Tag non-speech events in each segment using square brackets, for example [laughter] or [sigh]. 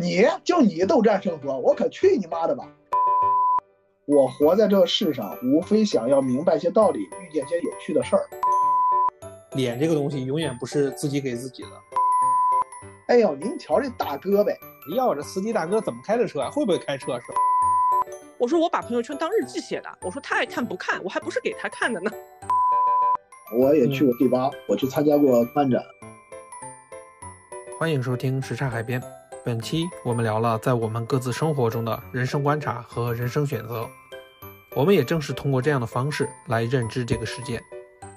你就你斗战胜佛，我可去你妈的吧！我活在这个世上，无非想要明白些道理，遇见些有趣的事儿。脸这个东西永远不是自己给自己的。哎呦，您瞧这大哥呗！哎呀，我这司机大哥怎么开的车啊？会不会开车是吧？我说我把朋友圈当日记写的，我说他爱看不看，我还不是给他看的呢。[laughs] 我也去过 G 八，我去参加过漫展。欢迎收听时差海边。本期我们聊了在我们各自生活中的人生观察和人生选择。我们也正是通过这样的方式来认知这个世界。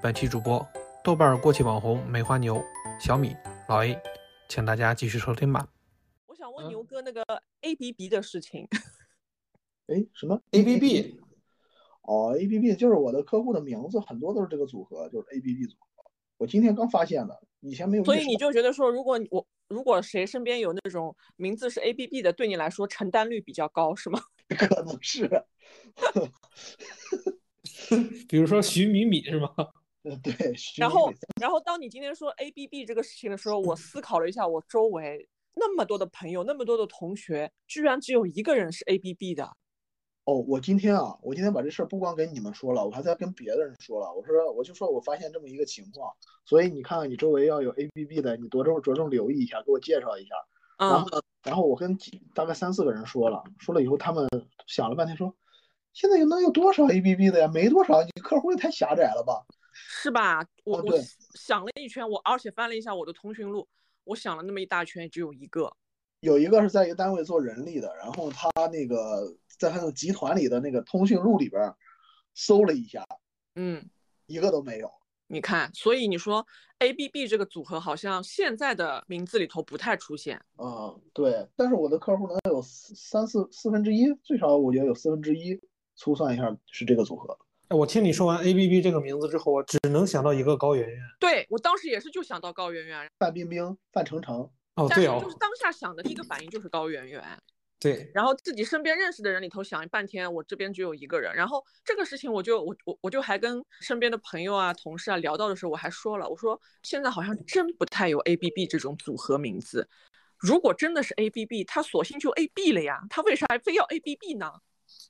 本期主播豆瓣过气网红梅花牛、小米、老 A，请大家继续收听吧。我想问牛哥那个 A B B 的事情。[laughs] 哎，什么 A B B？哦，A B B 就是我的客户的名字，很多都是这个组合，就是 A B B 组合。我今天刚发现的，以前没有。所以你就觉得说，如果我如果谁身边有那种名字是 A B B 的，对你来说承担率比较高，是吗？[laughs] 可能是。[laughs] 比如说徐敏敏是吗？嗯，对。然后，然后当你今天说 A B B 这个事情的时候，我思考了一下，我周围那么多的朋友，那么多的同学，居然只有一个人是 A B B 的。哦，我今天啊，我今天把这事儿不光跟你们说了，我还在跟别的人说了。我说，我就说我发现这么一个情况，所以你看看你周围要有 A B B 的，你着重着重留意一下，给我介绍一下。然后，然后我跟几大概三四个人说了，说了以后，他们想了半天说，现在能有多少 A B B 的呀？没多少，你客户也太狭窄了吧？是吧？我我想了一圈，我而且翻了一下我的通讯录，我想了那么一大圈，只有一个。有一个是在一个单位做人力的，然后他那个在他那个集团里的那个通讯录里边搜了一下，嗯，一个都没有。你看，所以你说 A B B 这个组合好像现在的名字里头不太出现。嗯，对。但是我的客户能有三四四分之一，最少我觉得有四分之一，粗算一下是这个组合。哎，我听你说完 A B B 这个名字之后，我只能想到一个高圆圆。对我当时也是就想到高圆圆、范冰冰、范丞丞。哦，对哦，就是当下想的第一个反应就是高圆圆，对，然后自己身边认识的人里头想半天，我这边只有一个人，然后这个事情我就我我我就还跟身边的朋友啊、同事啊聊到的时候，我还说了，我说现在好像真不太有 A B B 这种组合名字，如果真的是 A B B，他索性就 A B 了呀，他为啥还非要 A B B 呢？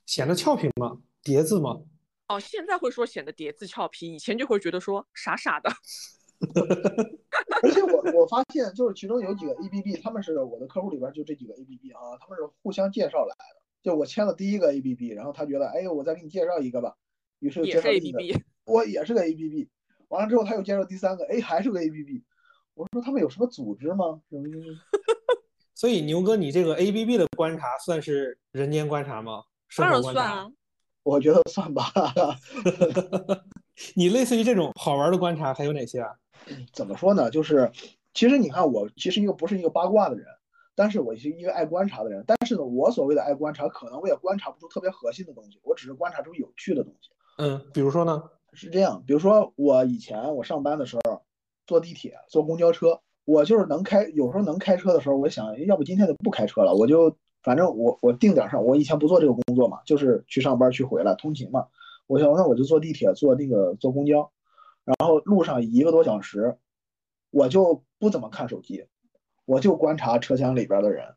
显得俏皮吗？叠字吗？哦，现在会说显得叠字俏皮，以前就会觉得说傻傻的。[laughs] 而且我我发现，就是其中有几个 A B B，他们是我的客户里边就这几个 A B B 啊，他们是互相介绍来的。就我签了第一个 A B B，然后他觉得，哎，我再给你介绍一个吧，于是介绍 B B，我也是个 A B B。完了之后他又介绍第三个，哎，还是个 A B B。我说他们有什么组织吗？[laughs] 所以牛哥，你这个 A B B 的观察算是人间观察吗？当然算啊，我觉得算吧。[laughs] 你类似于这种好玩的观察还有哪些啊？怎么说呢？就是，其实你看，我其实一个不是一个八卦的人，但是我是一个爱观察的人。但是呢，我所谓的爱观察，可能我也观察不出特别核心的东西，我只是观察出有趣的东西。嗯，比如说呢？是这样，比如说我以前我上班的时候，坐地铁、坐公交车，我就是能开，有时候能开车的时候，我想要不今天就不开车了，我就反正我我定点上，我以前不做这个工作嘛，就是去上班去回来通勤嘛，我想那我就坐地铁、坐那个坐公交。然后路上一个多小时，我就不怎么看手机，我就观察车厢里边的人，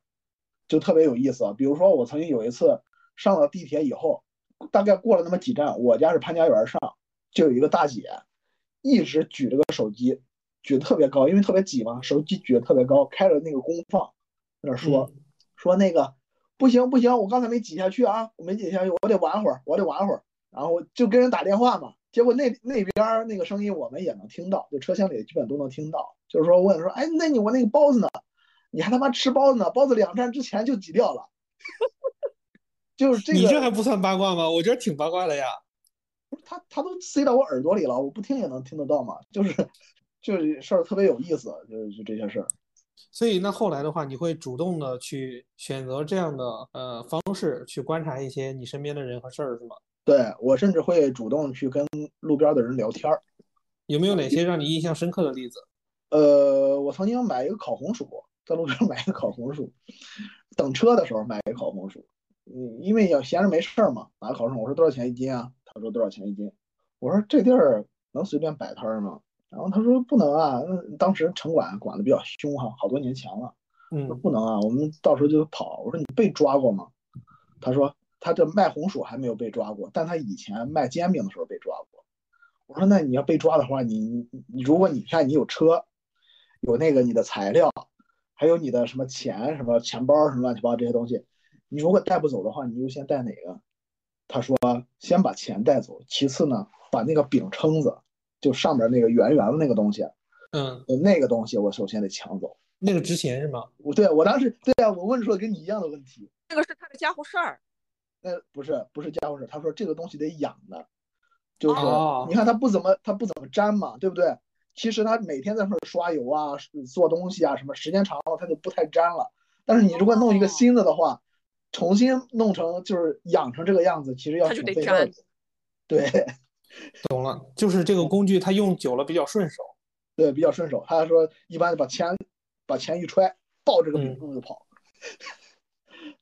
就特别有意思。比如说，我曾经有一次上了地铁以后，大概过了那么几站，我家是潘家园上，就有一个大姐，一直举着个手机，举得特别高，因为特别挤嘛，手机举得特别高，开着那个功放，在那说说那个不行不行，我刚才没挤下去啊，我没挤下去，我得玩会儿，我得玩会儿，然后就跟人打电话嘛。结果那那边那个声音我们也能听到，就车厢里基本都能听到。就是说问说，哎，那你我那个包子呢？你还他妈吃包子呢？包子两站之前就挤掉了。[laughs] 就是这个，你这还不算八卦吗？我觉得挺八卦的呀。他他都塞到我耳朵里了，我不听也能听得到嘛。就是就是事儿特别有意思，就就这些事儿。所以那后来的话，你会主动的去选择这样的呃方式去观察一些你身边的人和事儿，是吗？对我甚至会主动去跟路边的人聊天儿，有没有哪些让你印象深刻的例子？呃，我曾经买一个烤红薯，在路边买一个烤红薯，等车的时候买一个烤红薯，嗯，因为要闲着没事儿嘛，拿烤红薯，我说多少钱一斤啊？他说多少钱一斤？我说这地儿能随便摆摊儿吗？然后他说不能啊，那当时城管管的比较凶哈，好多年前了。嗯不能啊，我们到时候就跑。我说你被抓过吗？他说他这卖红薯还没有被抓过，但他以前卖煎饼的时候被抓过。我说那你要被抓的话，你你你如果你看你有车，有那个你的材料，还有你的什么钱、什么钱包、什么乱七八糟这些东西，你如果带不走的话，你优先带哪个？他说先把钱带走，其次呢，把那个饼撑子，就上面那个圆圆的那个东西，嗯，呃那个东西我首先得抢走。那个值钱是吗？我对我当时对啊，我问出了跟你一样的问题。那个是他的家伙事儿。那不是不是家伙事，他说这个东西得养的，就是哦你看他不怎么他不怎么粘嘛，对不对？其实他每天在那儿刷油啊、做东西啊什么，时间长了他就不太粘了。但是你如果弄一个新的的话，重新弄成就是养成这个样子，其实要它就得挺费事儿。对 [laughs] 懂了，就是这个工具它用久了比较顺手。对，比较顺手。他说一般把钱把钱一揣，抱着个饼就跑。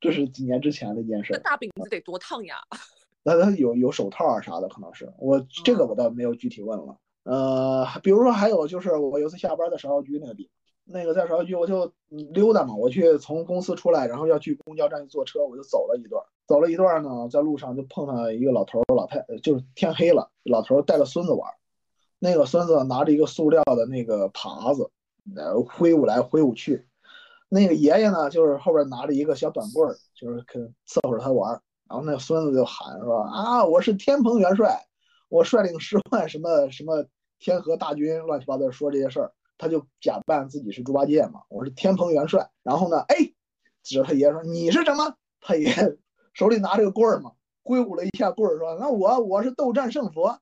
这是几年之前的一件事儿。这大饼子得多烫呀！[laughs] 那他有有手套啊啥的，可能是我这个我倒没有具体问了。呃，比如说还有就是我有一次下班在芍药居那个地方，那个在芍药居我就嗯溜达嘛，我去从公司出来，然后要去公交站坐车，我就走了一段，走了一段呢，在路上就碰上一个老头儿老太，就是天黑了，老头儿带着孙子玩儿，那个孙子拿着一个塑料的那个耙子，呃挥舞来挥舞去，那个爷爷呢就是后边拿着一个小短棍儿，就是可伺候着他玩儿。然后那孙子就喊说啊，我是天蓬元帅，我率领十万什么什么天河大军，乱七八糟说这些事儿。他就假扮自己是猪八戒嘛，我是天蓬元帅。然后呢，哎，指着他爷说你是什么？他爷手里拿着个棍儿嘛，挥舞了一下棍儿说，那我我是斗战胜佛，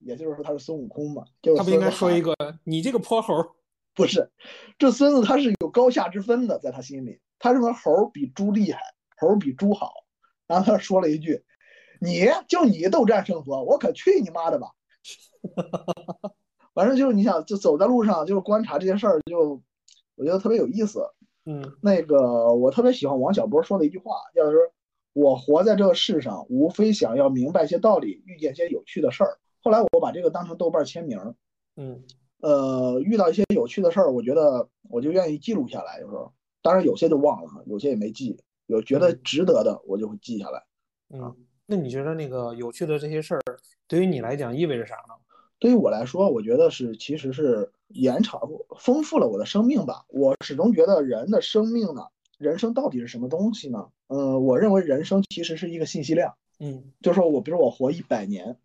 也就是说他是孙悟空嘛。就是他不应该说一个个你这个泼猴儿？不是，这孙子他是有高下之分的，在他心里，他认为猴儿比猪厉害，猴儿比猪好。然后他说了一句：“你就你斗战胜佛，我可去你妈的吧！[laughs] ”反正就是你想，就走在路上，就是观察这些事儿，就我觉得特别有意思。嗯那个我特别喜欢王小波说的一句话，叫是“我活在这个世上，无非想要明白一些道理，遇见一些有趣的事儿。”后来我把这个当成豆瓣签名，嗯呃，遇到一些有趣的事儿，我觉得我就愿意记录下来。有时候，当然有些就忘了，有些也没记。有觉得值得的，我就会记下来。嗯，那你觉得那个有趣的这些事儿，对于你来讲意味着啥呢？对于我来说，我觉得是其实是延长、丰富了我的生命吧。我始终觉得人的生命呢，人生到底是什么东西呢？呃，我认为人生其实是一个信息量。嗯就是说我比如我活一百年，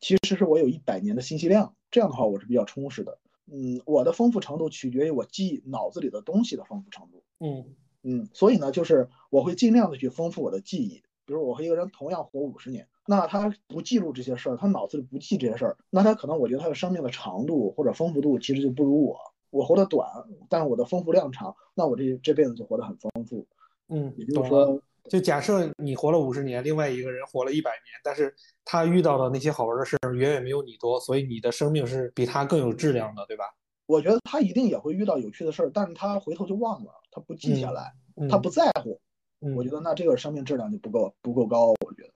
其实是我有一百年的信息量，这样的话我是比较充实的。嗯，我的丰富程度取决于我记忆脑子里的东西的丰富程度。嗯嗯，所以呢，就是我会尽量的去丰富我的记忆。比如我和一个人同样活五十年，那他不记录这些事儿，他脑子里不记这些事儿，那他可能我觉得他的生命的长度或者丰富度其实就不如我。我活得短，但是我的丰富量长，那我这这辈子就活得很丰富。嗯也，就是。说，就假设你活了五十年，另外一个人活了一百年，但是他遇到的那些好玩的事儿远远没有你多，所以你的生命是比他更有质量的，对吧？我觉得他一定也会遇到有趣的事儿，但是他回头就忘了，他不记下来，嗯，他不在乎。嗯，我觉得那这个生命质量就不够不够高。我觉得，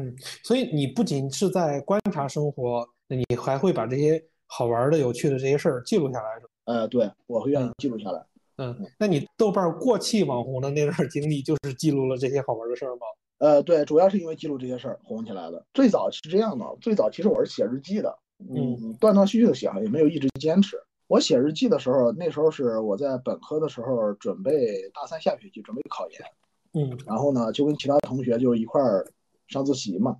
嗯，所以你不仅是在观察生活，那你还会把这些好玩的、有趣的这些事儿记录下来，是吧？呃，对我会愿意记录下来。嗯，那你豆瓣过气网红的那段经历，就是记录了这些好玩的事儿吗？呃，对，主要是因为记录这些事儿红起来的。最早是这样的，最早其实我是写日记的，嗯，断断续续的写，也没有一直坚持。我写日记的时候，那时候是我在本科的时候准备大三下学期准备考研，嗯然后呢就跟其他同学就一块儿上自习嘛。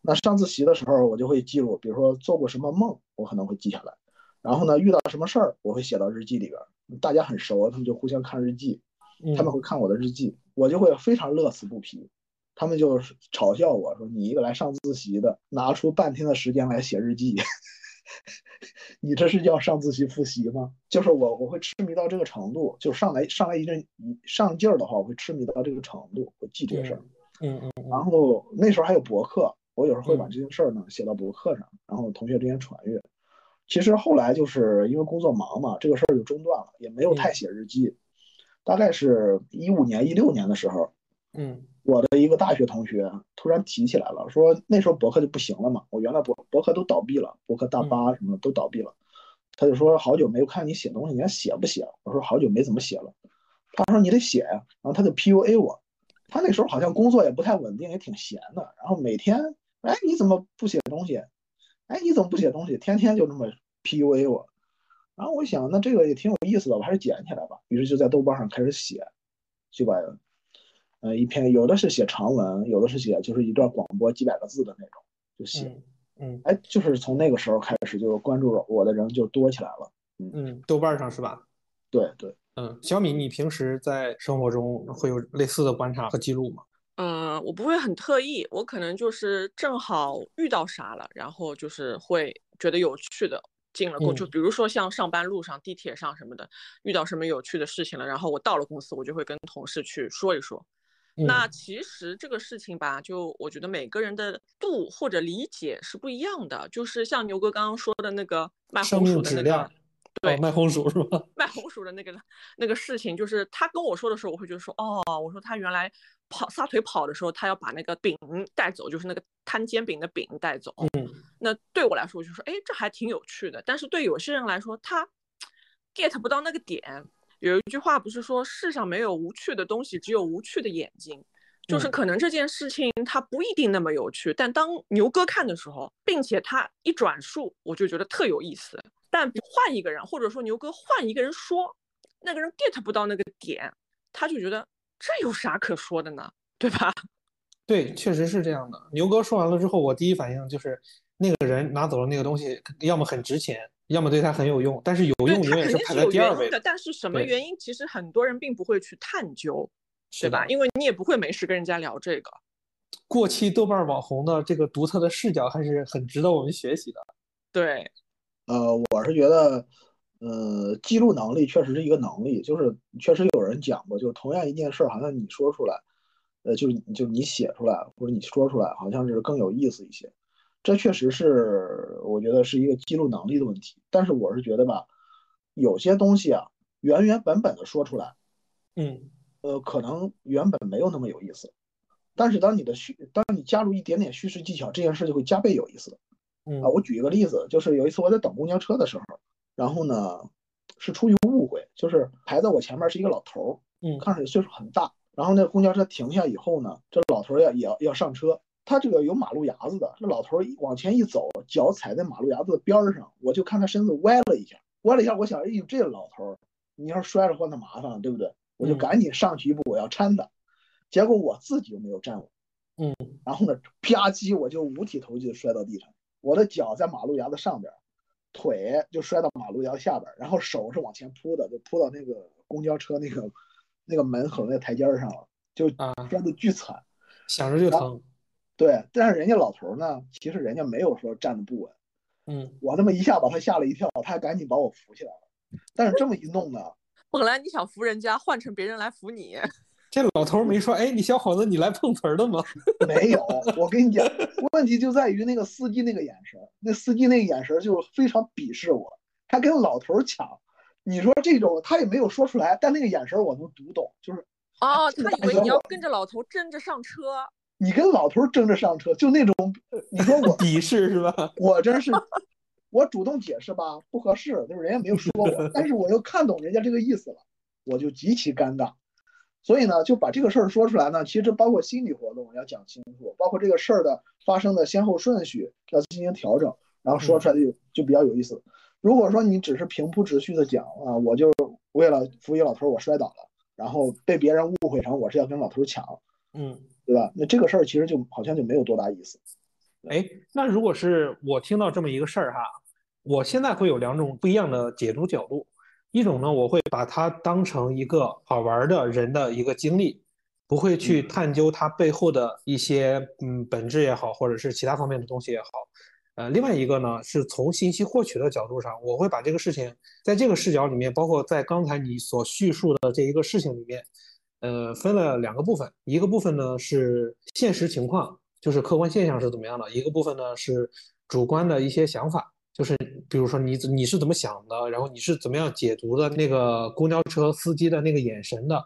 那上自习的时候，我就会记录，比如说做过什么梦，我可能会记下来。然后呢，遇到什么事儿，我会写到日记里边儿。大家很熟，他们就互相看日记，嗯，他们会看我的日记，我就会非常乐此不疲。他们就是嘲笑我说：“你一个来上自习的，拿出半天的时间来写日记，[laughs] 你这是要上自习复习吗？”就是我我会痴迷到这个程度，就上来上来一阵一上劲儿的话，我会痴迷到这个程度，会记这个事儿。嗯嗯然后那时候还有博客，我有时候会把这件事儿呢写到博客上，然后同学之间传阅。其实后来就是因为工作忙嘛，这个事儿就中断了，也没有太写日记。大概是一五年、一六年的时候，嗯我的一个大学同学突然提起来了，说那时候博客就不行了嘛，我原来博博客都倒闭了，博客大巴什么的都倒闭了。他就说好久没有看你写东西，你还写不写？我说好久没怎么写了。他说你得写呀，然后他就 PUA 我。他那时候好像工作也不太稳定，也挺闲的，然后每天，哎，你怎么不写东西？哎，你怎么不写东西？天天就这么 PUA 我。然后我想，那这个也挺有意思的，我还是捡起来吧。于是就在豆瓣上开始写，就把，呃，一篇有的是写长文，有的是写就是一段广播几百个字的那种，就写。嗯，哎，就是从那个时候开始，就关注我的人就多起来了。嗯，豆瓣上是吧？对对。嗯，小米，你平时在生活中会有类似的观察和记录吗？嗯，我不会很特意，我可能就是正好遇到啥了，然后就是会觉得有趣的进了公，就比如说像上班路上、地铁上什么的，遇到什么有趣的事情了，然后我到了公司，我就会跟同事去说一说。那其实这个事情吧，就我觉得每个人的度或者理解是不一样的，就是像牛哥刚刚说的那个卖红薯的那个。对，卖红薯是吧？卖红薯的那个那个事情，就是他跟我说的时候，我会觉得说，哦，我说他原来跑撒腿跑的时候，他要把那个饼带走，就是那个摊煎饼的饼带走。嗯，那对我来说，我就说，哎，这还挺有趣的。但是对有些人来说，他 [tsk] get 不到那个点。有一句话不是说，世上没有无趣的东西，只有无趣的眼睛。就是可能这件事情它不一定那么有趣，但当牛哥看的时候，并且他一转述，我就觉得特有意思。但换一个人，或者说牛哥换一个人说，那个人 get 不到那个点，他就觉得这有啥可说的呢？对吧？[laughs] 对，确实是这样的。牛哥说完了之后，我第一反应就是那个人拿走了那个东西，要么很值钱，要么对他很有用。但是有用永远是排在第二位的。但是什么原因，其实很多人并不会去探究。对吧？因为你也不会没事跟人家聊这个。过气豆瓣网红的这个独特的视角还是很值得我们学习的。对，呃，我是觉得，呃，记录能力确实是一个能力，就是确实有人讲过，就是同样一件事，好像你说出来，呃，就是就是你写出来或者你说出来，好像是更有意思一些。这确实是我觉得是一个记录能力的问题。但是我是觉得吧，有些东西啊，原原本本的说出来，嗯。呃，可能原本没有那么有意思，但是当你的叙，当你加入一点点叙事技巧，这件事就会加倍有意思。嗯啊，我举一个例子，就是有一次我在等公交车的时候，然后呢是出于误会，就是排在我前面是一个老头儿，嗯，看着岁数很大，然后那公交车停下以后呢，这老头儿要也要要上车，他这个有马路牙子的，这老头儿往前一走，脚踩在马路牙子的边儿上，我就看他身子歪了一下，歪了一下，我想，哎呦，这老头儿，你要是摔了话那麻烦了，对不对？我就赶紧上去一步，我要搀他，结果我自己又没有站稳，嗯，然后呢，啪叽，我就五体投地摔到地上，我的脚在马路牙子上边，腿就摔到马路牙子下边，然后手是往前扑的，就扑到那个公交车那个那个门口那个台阶上了，就摔的巨惨，想着就疼。对，但是人家老头呢，其实人家没有说站的不稳，嗯，我那么一下把他吓了一跳，他还赶紧把我扶起来了，但是这么一弄呢。本来你想扶人家，换成别人来扶你。[laughs] 这老头没说，哎，你小伙子，你来碰瓷儿的吗？[laughs] 没有，我跟你讲，[laughs] 问题就在于那个司机那个眼神，那司机那个眼神就非常鄙视我，他跟老头抢。你说这种他也没有说出来，但那个眼神我能读懂，就是哦，他以为你要跟着老头争着上车。你跟老头争着上车，就那种，你说我鄙视是吧？[laughs] 我真是。我主动解释吧，不合适，就是人家没有说我，但是我又看懂人家这个意思了，我就极其尴尬。所以呢，就把这个事儿说出来呢，其实包括心理活动要讲清楚，包括这个事儿的发生的先后顺序要进行调整，然后说出来就就比较有意思。如果说你只是平铺直叙的讲啊，我就为了扶一老头我摔倒了，然后被别人误会成我是要跟老头抢，嗯，对吧？那这个事儿其实就好像就没有多大意思。哎，那如果是我听到这么一个事儿哈，我现在会有两种不一样的解读角度。一种呢，我会把它当成一个好玩的人的一个经历，不会去探究它背后的一些嗯本质也好，或者是其他方面的东西也好。呃，另外一个呢，是从信息获取的角度上，我会把这个事情在这个视角里面，包括在刚才你所叙述的这一个事情里面，呃，分了两个部分。一个部分呢是现实情况。就是客观现象是怎么样的一个部分呢？是主观的一些想法，就是比如说你你是怎么想的，然后你是怎么样解读的那个公交车司机的那个眼神的。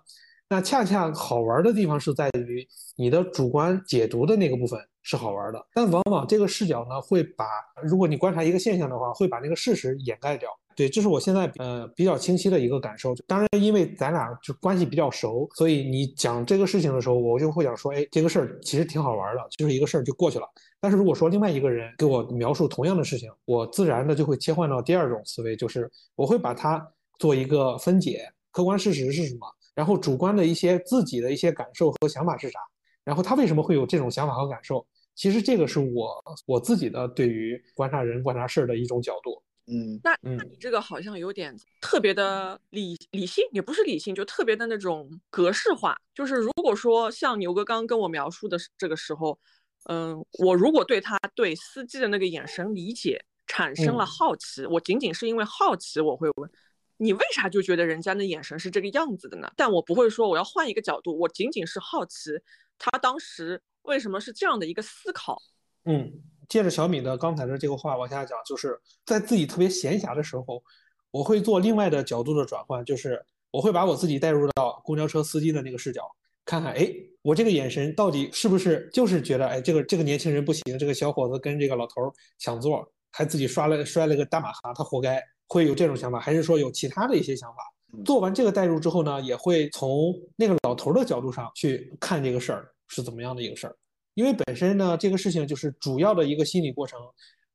那恰恰好玩的地方是在于你的主观解读的那个部分是好玩的，但往往这个视角呢会把，如果你观察一个现象的话，会把那个事实掩盖掉。对，这是我现在呃比较清晰的一个感受。当然，因为咱俩就关系比较熟，所以你讲这个事情的时候，我就会想说，哎，这个事儿其实挺好玩的，就是一个事儿就过去了。但是如果说另外一个人给我描述同样的事情，我自然的就会切换到第二种思维，就是我会把它做一个分解，客观事实是什么，然后主观的一些自己的一些感受和想法是啥，然后他为什么会有这种想法和感受。其实这个是我我自己的对于观察人、观察事儿的一种角度。嗯，那那你这个好像有点特别的理理性，也不是理性，就特别的那种格式化。就是如果说像牛哥刚刚跟我描述的这个时候，嗯，我如果对他对司机的那个眼神理解产生了好奇，我仅仅是因为好奇，我会问你为啥就觉得人家的眼神是这个样子的呢？但我不会说我要换一个角度，我仅仅是好奇他当时为什么是这样的一个思考。嗯。接着小米的刚才的这个话往下讲，就是在自己特别闲暇的时候，我会做另外的角度的转换，就是我会把我自己带入到公交车司机的那个视角，看看，哎，我这个眼神到底是不是就是觉得，哎，这个这个年轻人不行，这个小伙子跟这个老头抢座，还自己摔了摔了个大马哈，他活该，会有这种想法，还是说有其他的一些想法？做完这个代入之后呢，也会从那个老头的角度上去看这个事儿是怎么样的一个事儿。因为本身呢，这个事情就是主要的一个心理过程。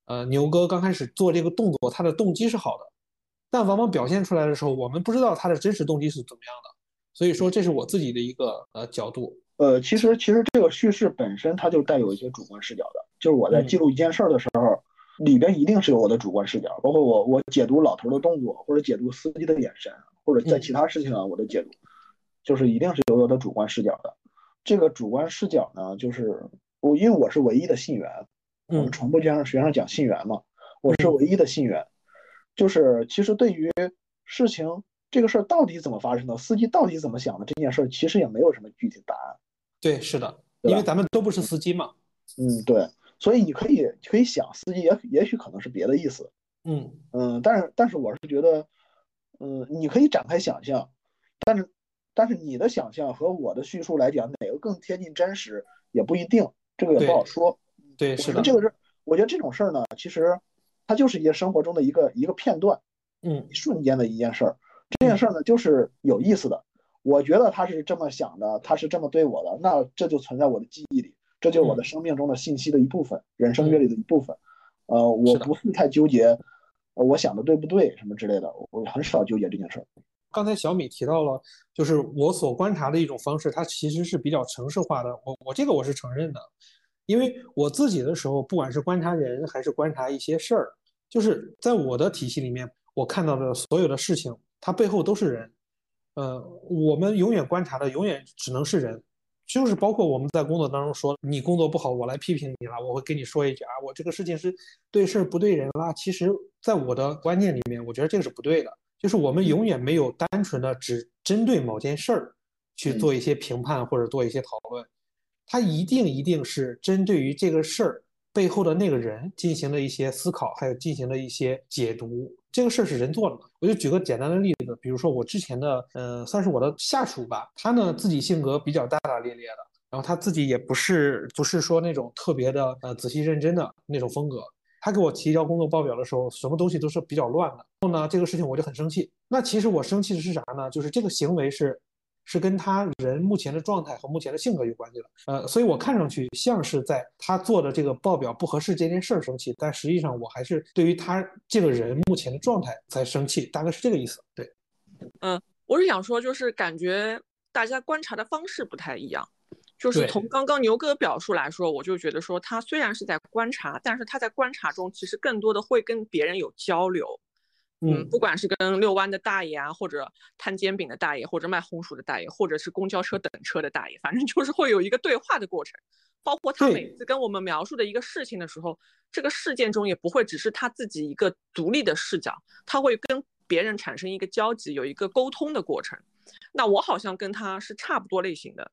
呃，牛哥刚开始做这个动作，他的动机是好的，但往往表现出来的时候，我们不知道他的真实动机是怎么样的。所以说，这是我自己的一个呃角度。呃，其实其实这个叙事本身它就带有一些主观视角的，就是我在记录一件事儿的时候，里边一定是有我的主观视角，包括我我解读老头的动作，或者解读司机的眼神，或者在其他事情上我的解读，就是一定是有我的主观视角的。这个主观视角呢，就是我因为我是唯一的信源，我们传播学上学上讲信源嘛，我是唯一的信源，就是其实对于事情这个事儿到底怎么发生的，司机到底怎么想的这件事儿，其实也没有什么具体答案。对，是的，因为咱们都不是司机嘛。嗯，对，所以你可以可以想，司机也也许可能是别的意思。嗯嗯，但是但是我是觉得，嗯，你可以展开想象，但是。但是你的想象和我的叙述来讲，哪个更贴近真实也不一定，这个也不好说。对，是的。这个是，我觉得这种事儿呢，其实它就是一些生活中的一个一个片段，嗯，瞬间的一件事儿。这件事儿呢，就是有意思的。我觉得他是这么想的，他是这么对我的，那这就存在我的记忆里，这就是我的生命中的信息的一部分，人生阅历的一部分。呃，我不是太纠结，我想的对不对什么之类的，我很少纠结这件事儿。刚才小米提到了，就是我所观察的一种方式，它其实是比较城市化的。我我这个我是承认的，因为我自己的时候，不管是观察人还是观察一些事儿，就是在我的体系里面，我看到的所有的事情，它背后都是人。呃，我们永远观察的永远只能是人，就是包括我们在工作当中说你工作不好，我来批评你了，我会跟你说一句啊，我这个事情是对事不对人啦。其实，在我的观念里面，我觉得这个是不对的。就是我们永远没有单纯的只针对某件事儿去做一些评判或者做一些讨论，它一定一定是针对于这个事儿背后的那个人进行了一些思考，还有进行了一些解读。这个事儿是人做的。我就举个简单的例子，比如说我之前的，呃，算是我的下属吧，他呢自己性格比较大大咧咧的，然后他自己也不是不是说那种特别的呃仔细认真的那种风格。他给我提交工作报表的时候，什么东西都是比较乱的。然后呢，这个事情我就很生气。那其实我生气的是啥呢？就是这个行为是，是跟他人目前的状态和目前的性格有关系的。呃，所以我看上去像是在他做的这个报表不合适这件事儿生气，但实际上我还是对于他这个人目前的状态在生气，大概是这个意思。对，嗯，我是想说，就是感觉大家观察的方式不太一样。就是从刚刚牛哥的表述来说，我就觉得说他虽然是在观察，但是他在观察中其实更多的会跟别人有交流。嗯，不管是跟遛弯的大爷啊，或者摊煎饼的大爷，或者卖红薯的大爷，或者是公交车等车的大爷，反正就是会有一个对话的过程。包括他每次跟我们描述的一个事情的时候，这个事件中也不会只是他自己一个独立的视角，他会跟别人产生一个交集，有一个沟通的过程。那我好像跟他是差不多类型的。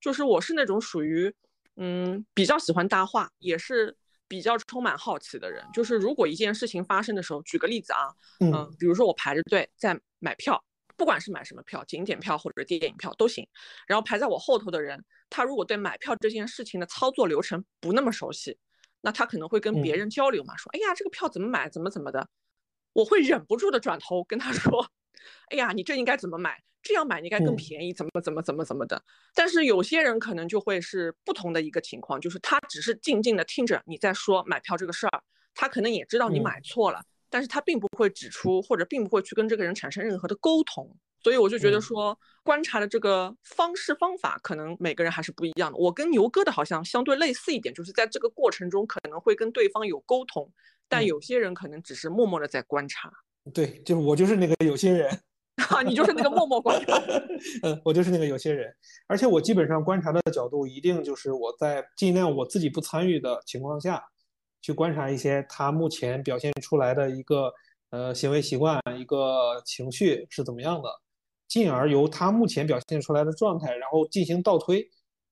就是我是那种属于，嗯，比较喜欢搭话，也是比较充满好奇的人。就是如果一件事情发生的时候，举个例子啊，嗯，比如说我排着队在买票，不管是买什么票，景点票或者电影票都行。然后排在我后头的人，他如果对买票这件事情的操作流程不那么熟悉，那他可能会跟别人交流嘛，说，哎呀，这个票怎么买，怎么怎么的。我会忍不住的转头跟他说：“哎呀，你这应该怎么买？这样买应该更嗯便宜，怎么怎么怎么怎么的。”但是有些人可能就会是不同的一个情况，就是他只是静静的听着你在说买票这个事儿，他可能也知道你嗯买错了，但是他并不会指出或者并不会去跟这个人产生任何的沟通。所以我就觉得嗯说，观察的这个方式方法，可能每个人还是不一样的。我跟牛哥的好像相对类似一点，就是在这个过程中可能会跟对方有沟通，但嗯有些人可能只是默默的在观察。对，就是我就是那个有些人，[laughs] 啊，你就是那个默默观察。嗯，我就是那个有些人，而且我基本上观察的角度一定就是我在尽量我自己不参与的情况下，去观察一些他目前表现出来的一个呃行为习惯、一个情绪是怎么样的，进而由他目前表现出来的状态，然后进行倒推，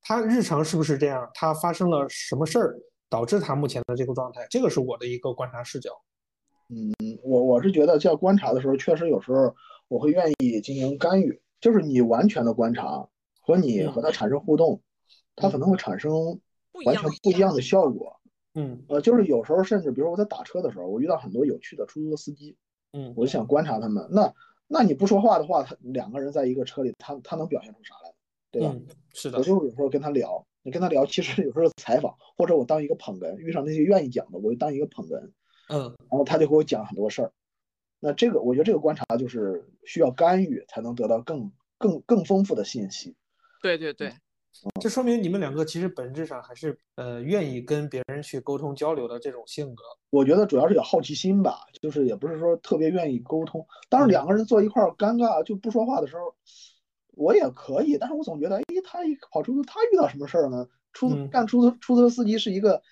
他日常是不是这样，他发生了什么事儿导致他目前的这个状态，这个是我的一个观察视角。我我是觉得在观察的时候，确实有时候我会愿意进行干预，就是你完全的观察和你嗯和他产生互动，它可能会产生完不一样的全不一样的效果。嗯呃，就是有时候甚至比如我在打车的时候，我遇到很多有趣的出租车司机，嗯我就想观察他们。那那你不说话的话，他两个人在一个车里，他他能表现出啥来？对吧？嗯，是的我，就有时候跟他聊，你跟他聊，其实有时候采访，或者我当一个捧哏，遇上那些愿意讲的，我就当一个捧哏，嗯然后他就给我讲很多事儿。那这个我觉得这个观察就是需要干预才能得到更更更丰富的信息。对对对，这说明你们两个其实本质上还是呃愿意跟别人去沟通交流的这种性格。我觉得主要是有好奇心吧，就是也不是说特别愿意沟通。当然嗯两个人坐一块儿尴尬就不说话的时候，我也可以，但是我总觉得，哎，他一跑出租，他遇到什么事儿呢？出干出租出租车司机是一个，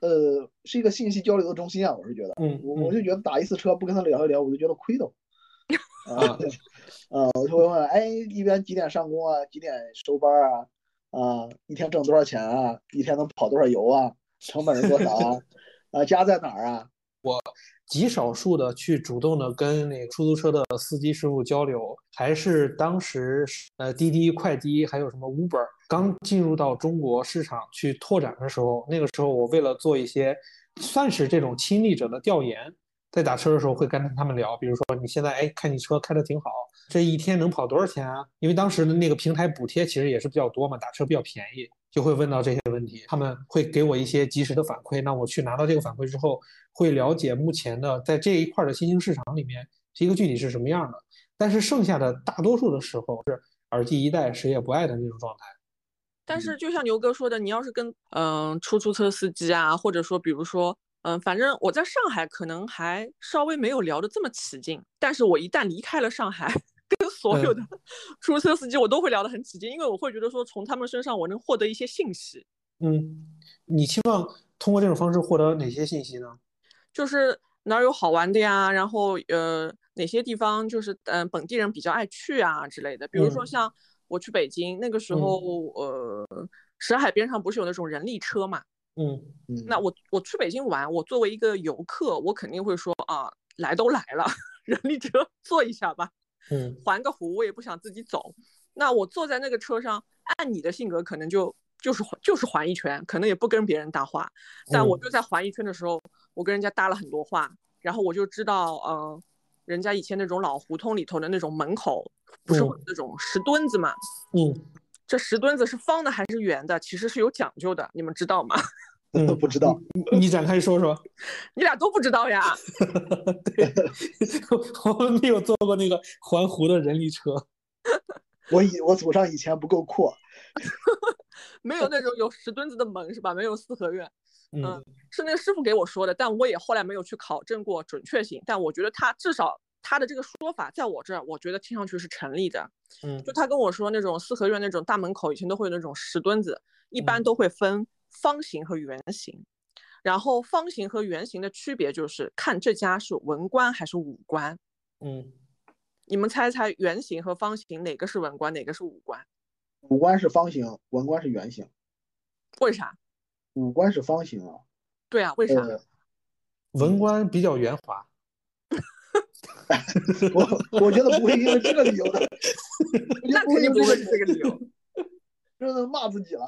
呃，是一个信息交流的中心啊，我是觉得。嗯我我就觉得打一次车不跟他聊一聊，我就觉得亏的。[laughs] [laughs] 啊啊，呃，我就会问，哎，一边几点上工啊？几点收班啊？啊，一天挣多少钱啊？一天能跑多少油啊？成本是多少啊？[laughs] 啊，家在哪儿啊？我极少数的去主动的跟那个出租车的司机师傅交流，还是当时呃滴滴、快滴还有什么 Uber 刚进入到中国市场去拓展的时候，那个时候我为了做一些算是这种亲历者的调研，在打车的时候会跟他们聊，比如说你现在哎看你车开的挺好，这一天能跑多少钱啊？因为当时的那个平台补贴其实也是比较多嘛，打车比较便宜，就会问到这些问题，他们会给我一些及时的反馈。那我去拿到这个反馈之后，会了解目前的在这一块的新兴市场里面是一个具体是什么样的。但是剩下的大多数的时候是耳机一戴谁也不爱的那种状态。但是就像牛哥说的，你要是跟嗯、出租车司机啊，或者说比如说嗯、反正我在上海可能还稍微没有聊得这么起劲，但是我一旦离开了上海，跟所有的出租车司机我都会聊得很起劲，因为我会觉得说从他们身上我能获得一些信息，嗯，你期望通过这种方式获得哪些信息呢？就是哪儿有好玩的呀，然后呃哪些地方就是嗯、本地人比较爱去啊之类的，比如说嗯。像我去北京那个时嗯。候，呃石海边上不是有那种人力车嘛。嗯嗯，那我我去北京玩，我作为一个游客，我肯定会说啊，来都来了，[laughs] 人力车坐一下吧，嗯环个湖，我也不想自己走。那我坐在那个车上，按你的性格，可能就就是就是环一圈，可能也不跟别人搭话。但我嗯就在环一圈的时候，我跟人家搭了很多话，然后我就知道，嗯、人家以前那种老胡同里头的那种门口，不是那种石墩子嘛？嗯这石墩子是方的还是圆的？其实是有讲究的，你们知道吗？[laughs] 嗯，不知道。你展开说说。[laughs] 你俩都不知道呀？[laughs] 对，我们没有坐过那个环湖的人力车。我以我祖上以前不够阔，没有那种有石墩子的门是吧？没有四合院，嗯是那个师傅给我说的，但我也后来没有去考证过准确性。但我觉得他至少他的这个说法，在我这儿，我觉得听上去是成立的。嗯就他跟我说，那种四合院那种大门口以前都会有那种石墩子，一般嗯都会分方形和圆形。然后方形和圆形的区别就是看这家是文官还是武官。嗯，你们猜猜圆形和方形哪个是文官，哪个是武官？武官是方形，文官是圆形。为啥？武官是方形啊，对啊，为啥？呃，文官比较圆滑。[laughs] 我我觉得不会因为这个理由的，[laughs] 那肯定不会是这这个理由。[laughs] 真的骂自己了。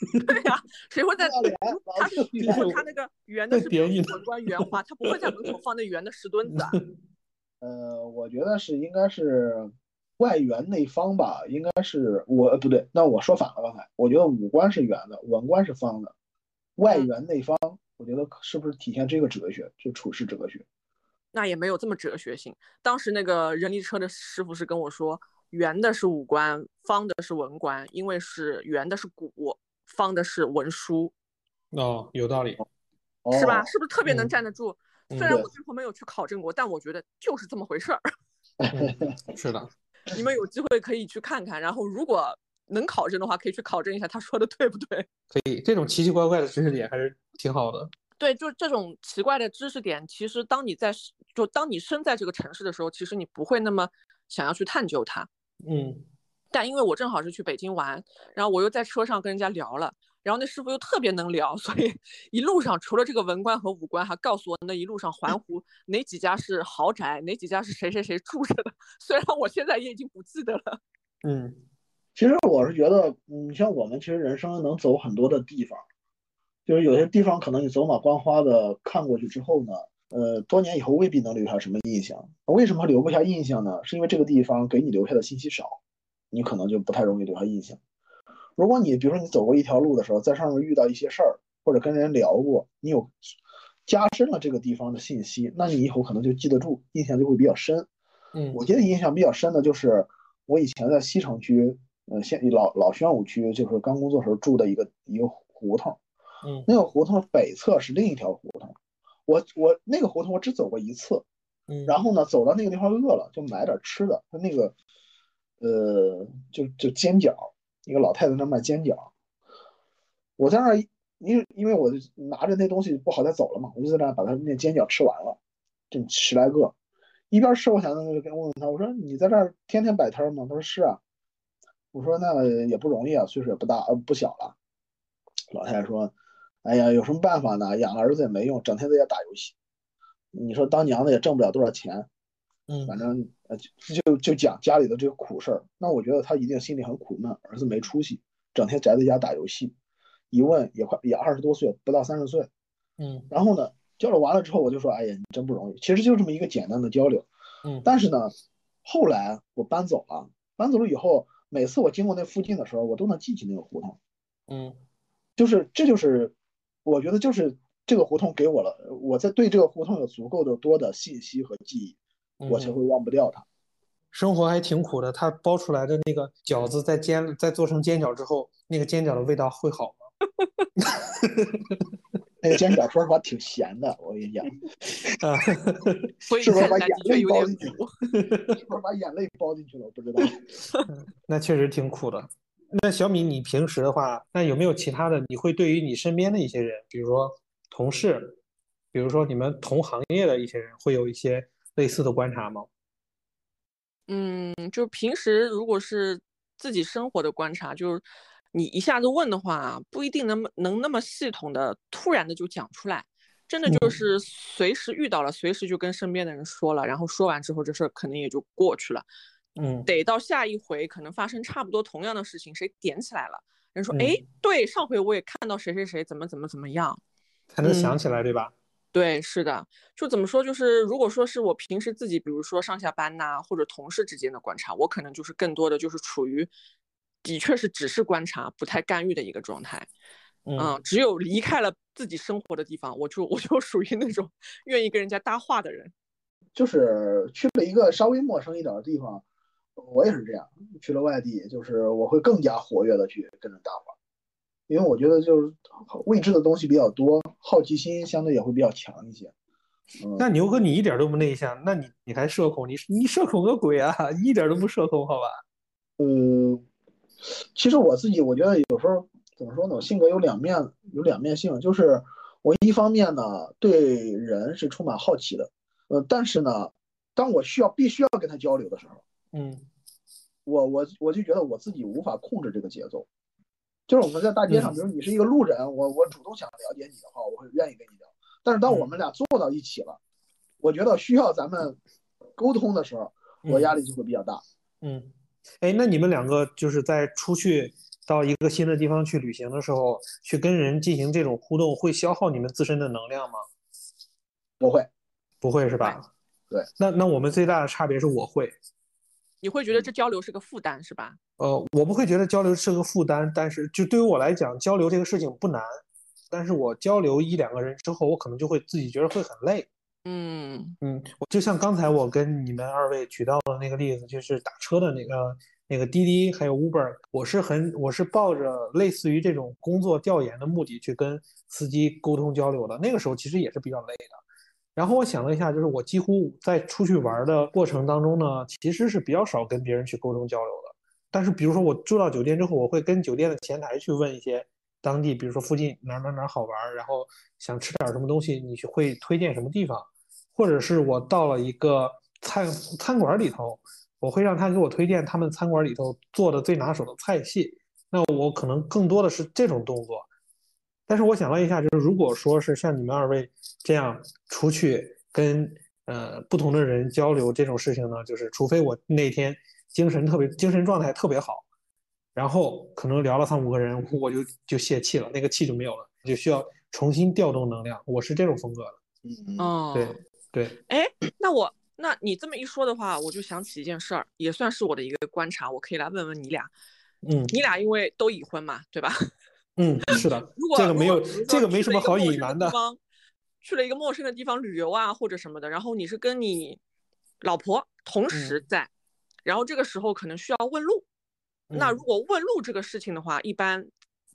[laughs] 对呀、谁会在他老子如果他那个圆的是别意文官圆滑，他不会在门口放那圆的石墩子啊。[laughs] 呃，我觉得是应该是外圆内方吧，应该是我呃不对，那我说反了刚才，我觉得五官是圆的，文官是方的，外嗯圆内方，我觉得是不是体现这个哲学，就处世哲学？那也没有这么哲学性。当时那个人力车的师傅是跟我说，圆的是五官，方的是文官，因为是圆的是古，方的是文书，哦，有道理。哦、是吧？是不是特别能嗯站得住？嗯虽然我最后没有去考证过，但我觉得就是这么回事儿。[laughs] [laughs] 嗯，是的，你们有机会可以去看看，然后如果能考证的话，可以去考证一下他说的对不对。可以。这种奇奇怪怪的知识点还是挺好的。对，就这种奇怪的知识点，其实当你在就当你身在这个城市的时候，其实你不会那么想要去探究它。嗯但因为我正好是去北京玩，然后我又在车上跟人家聊了，然后那师傅又特别能聊，[laughs] 所以一路上除了这个文官和武官，还告诉我那一路上环湖哪几家是豪宅，哪几家是谁谁谁住着的。[laughs] 虽然我现在也已经不记得了。嗯其实我是觉得，嗯，像我们其实人生能走很多的地方，就是有些地方可能你走马观花的看过去之后呢，呃，多年以后未必能留下什么印象。为什么留不下印象呢？是因为这个地方给你留下的信息少，你可能就不太容易留下印象。如果你比如说你走过一条路的时候，在上面遇到一些事儿，或者跟人聊过，你有加深了这个地方的信息，那你以后可能就记得住，印象就会比较深。嗯我记得印象比较深的就是我以前在西城区，呃，现老老宣武区，就是刚工作时候住的一个一个胡同。嗯那个胡同北侧是另一条胡同，我我那个胡同我只走过一次，嗯，然后呢，走到那个地方饿了，就买点吃的。他那个，呃，就就煎饺，一个老太太在那卖煎饺。我在那儿，因为因为我拿着那东西不好再走了嘛，我就在那儿把他那煎饺吃完了，就十来个。一边吃我想那个跟问问他，我说你在这儿天天摆摊吗？他说是啊。我说那也不容易啊，岁数也不大，呃不小了。老太太说，哎呀，有什么办法呢？养儿子也没用，整天在家打游戏。你说当娘的也挣不了多少钱，嗯反正呃就就就讲家里的这个苦事儿。那我觉得他一定心里很苦闷，儿子没出息，整天宅在家打游戏。一问也快也二十多岁，不到三十岁。嗯然后呢，交流完了之后，我就说，哎呀，你真不容易。其实就这么一个简单的交流。嗯但是呢，后来我搬走了，搬走了以后，每次我经过那附近的时候，我都能记起那个胡同。嗯就是这就是我觉得就是这个胡同给我了，我在对这个胡同有足够的多的信息和记忆，我才嗯会忘不掉它。生活还挺苦的。它包出来的那个饺子，在煎在做成煎饺之后，那个煎饺的味道会好吗？[laughs] 那个煎饺说实话挺咸的，我跟你讲，[laughs] 啊，所以是不是把眼泪包进去了。是不是把眼泪包进去了？我不知道。[laughs] 那确实挺苦的。那小米，你平时的话，那有没有其他的？你会对于你身边的一些人，比如说同事，比如说你们同行业的一些人，会有一些类似的观察吗？嗯，就平时如果是自己生活的观察，就是你一下子问的话，不一定能能那么系统的、突然的就讲出来。真的就嗯是随时遇到了，随时就跟身边的人说了，然后说完之后，这事儿可能也就过去了。嗯得到下一回可能发生差不多同样的事情，谁点起来了，人说，嗯哎，对，上回我也看到谁谁谁怎么怎么怎么样。才能嗯想起来，对吧？对，是的，就怎么说，就是如果说是我平时自己，比如说上下班呐、或者同事之间的观察，我可能就是更多的就是处于，的确是只是观察，不太干预的一个状态。嗯，只有离开了自己生活的地方，我就我就属于那种愿意跟人家搭话的人。就是去了一个稍微陌生一点的地方，我也是这样，去了外地，就是我会更加活跃的去跟人搭话，因为我觉得就是未知的东西比较多，好奇心相对也会比较强一些。嗯，那牛哥你一点都不内向，那你你还社恐？你你社恐个鬼啊！一点都不社恐，好吧？呃，其实我自己我觉得有时候怎么说呢，我性格有两面，有两面性，就是我一方面呢对人是充满好奇的，呃，但是呢，当我需要必须要跟他交流的时候，嗯我我我就觉得我自己无法控制这个节奏。就是我们在大街上，嗯比如你是一个路人，我我主动想了解你的话，我会愿意跟你聊。但是当我们俩坐到一起了，我觉得需要咱们沟通的时候，我压力就会比较大。嗯，哎，那你们两个就是在出去到一个新的地方去旅行的时候，去跟人进行这种互动，会消耗你们自身的能量吗？不会，不会是吧？对。那那我们最大的差别是我会。你会觉得这交流是个负担是吧？呃，我不会觉得交流是个负担，但是就对于我来讲，交流这个事情不难。但是我交流一两个人之后，我可能就会自己觉得会很累。嗯嗯，就像刚才我跟你们二位举到的那个例子，就是打车的那个那个滴滴还有 Uber，我是很我是抱着类似于这种工作调研的目的去跟司机沟通交流的。那个时候其实也是比较累的。然后我想了一下，就是我几乎在出去玩的过程当中呢，其实是比较少跟别人去沟通交流的。但是比如说我住到酒店之后，我会跟酒店的前台去问一些。当地，比如说附近哪哪哪好玩，然后想吃点什么东西，你会推荐什么地方？或者是我到了一个餐餐馆里头，我会让他给我推荐他们餐馆里头做的最拿手的菜系。那我可能更多的是这种动作。但是我想了一下，就是如果说是像你们二位这样出去跟呃不同的人交流这种事情呢，就是除非我那天精神特别精神状态特别好。然后可能聊了三五个人，我就就泄气了，那个气就没有了，就需要重新调动能量。我是这种风格的。嗯哦，对对。哎，那我那你这么一说的话，我就想起一件事儿，也算是我的一个观察，我可以来问问你俩。嗯，你俩因为都已婚嘛，对吧？嗯，是的。如果这个没有，这个没什么好隐瞒的。去了一个陌生的地方旅游啊，或者什么的，然后你是跟你老婆同时在，然后这个时候可能需要问路。那如果问路这个事情的话，一般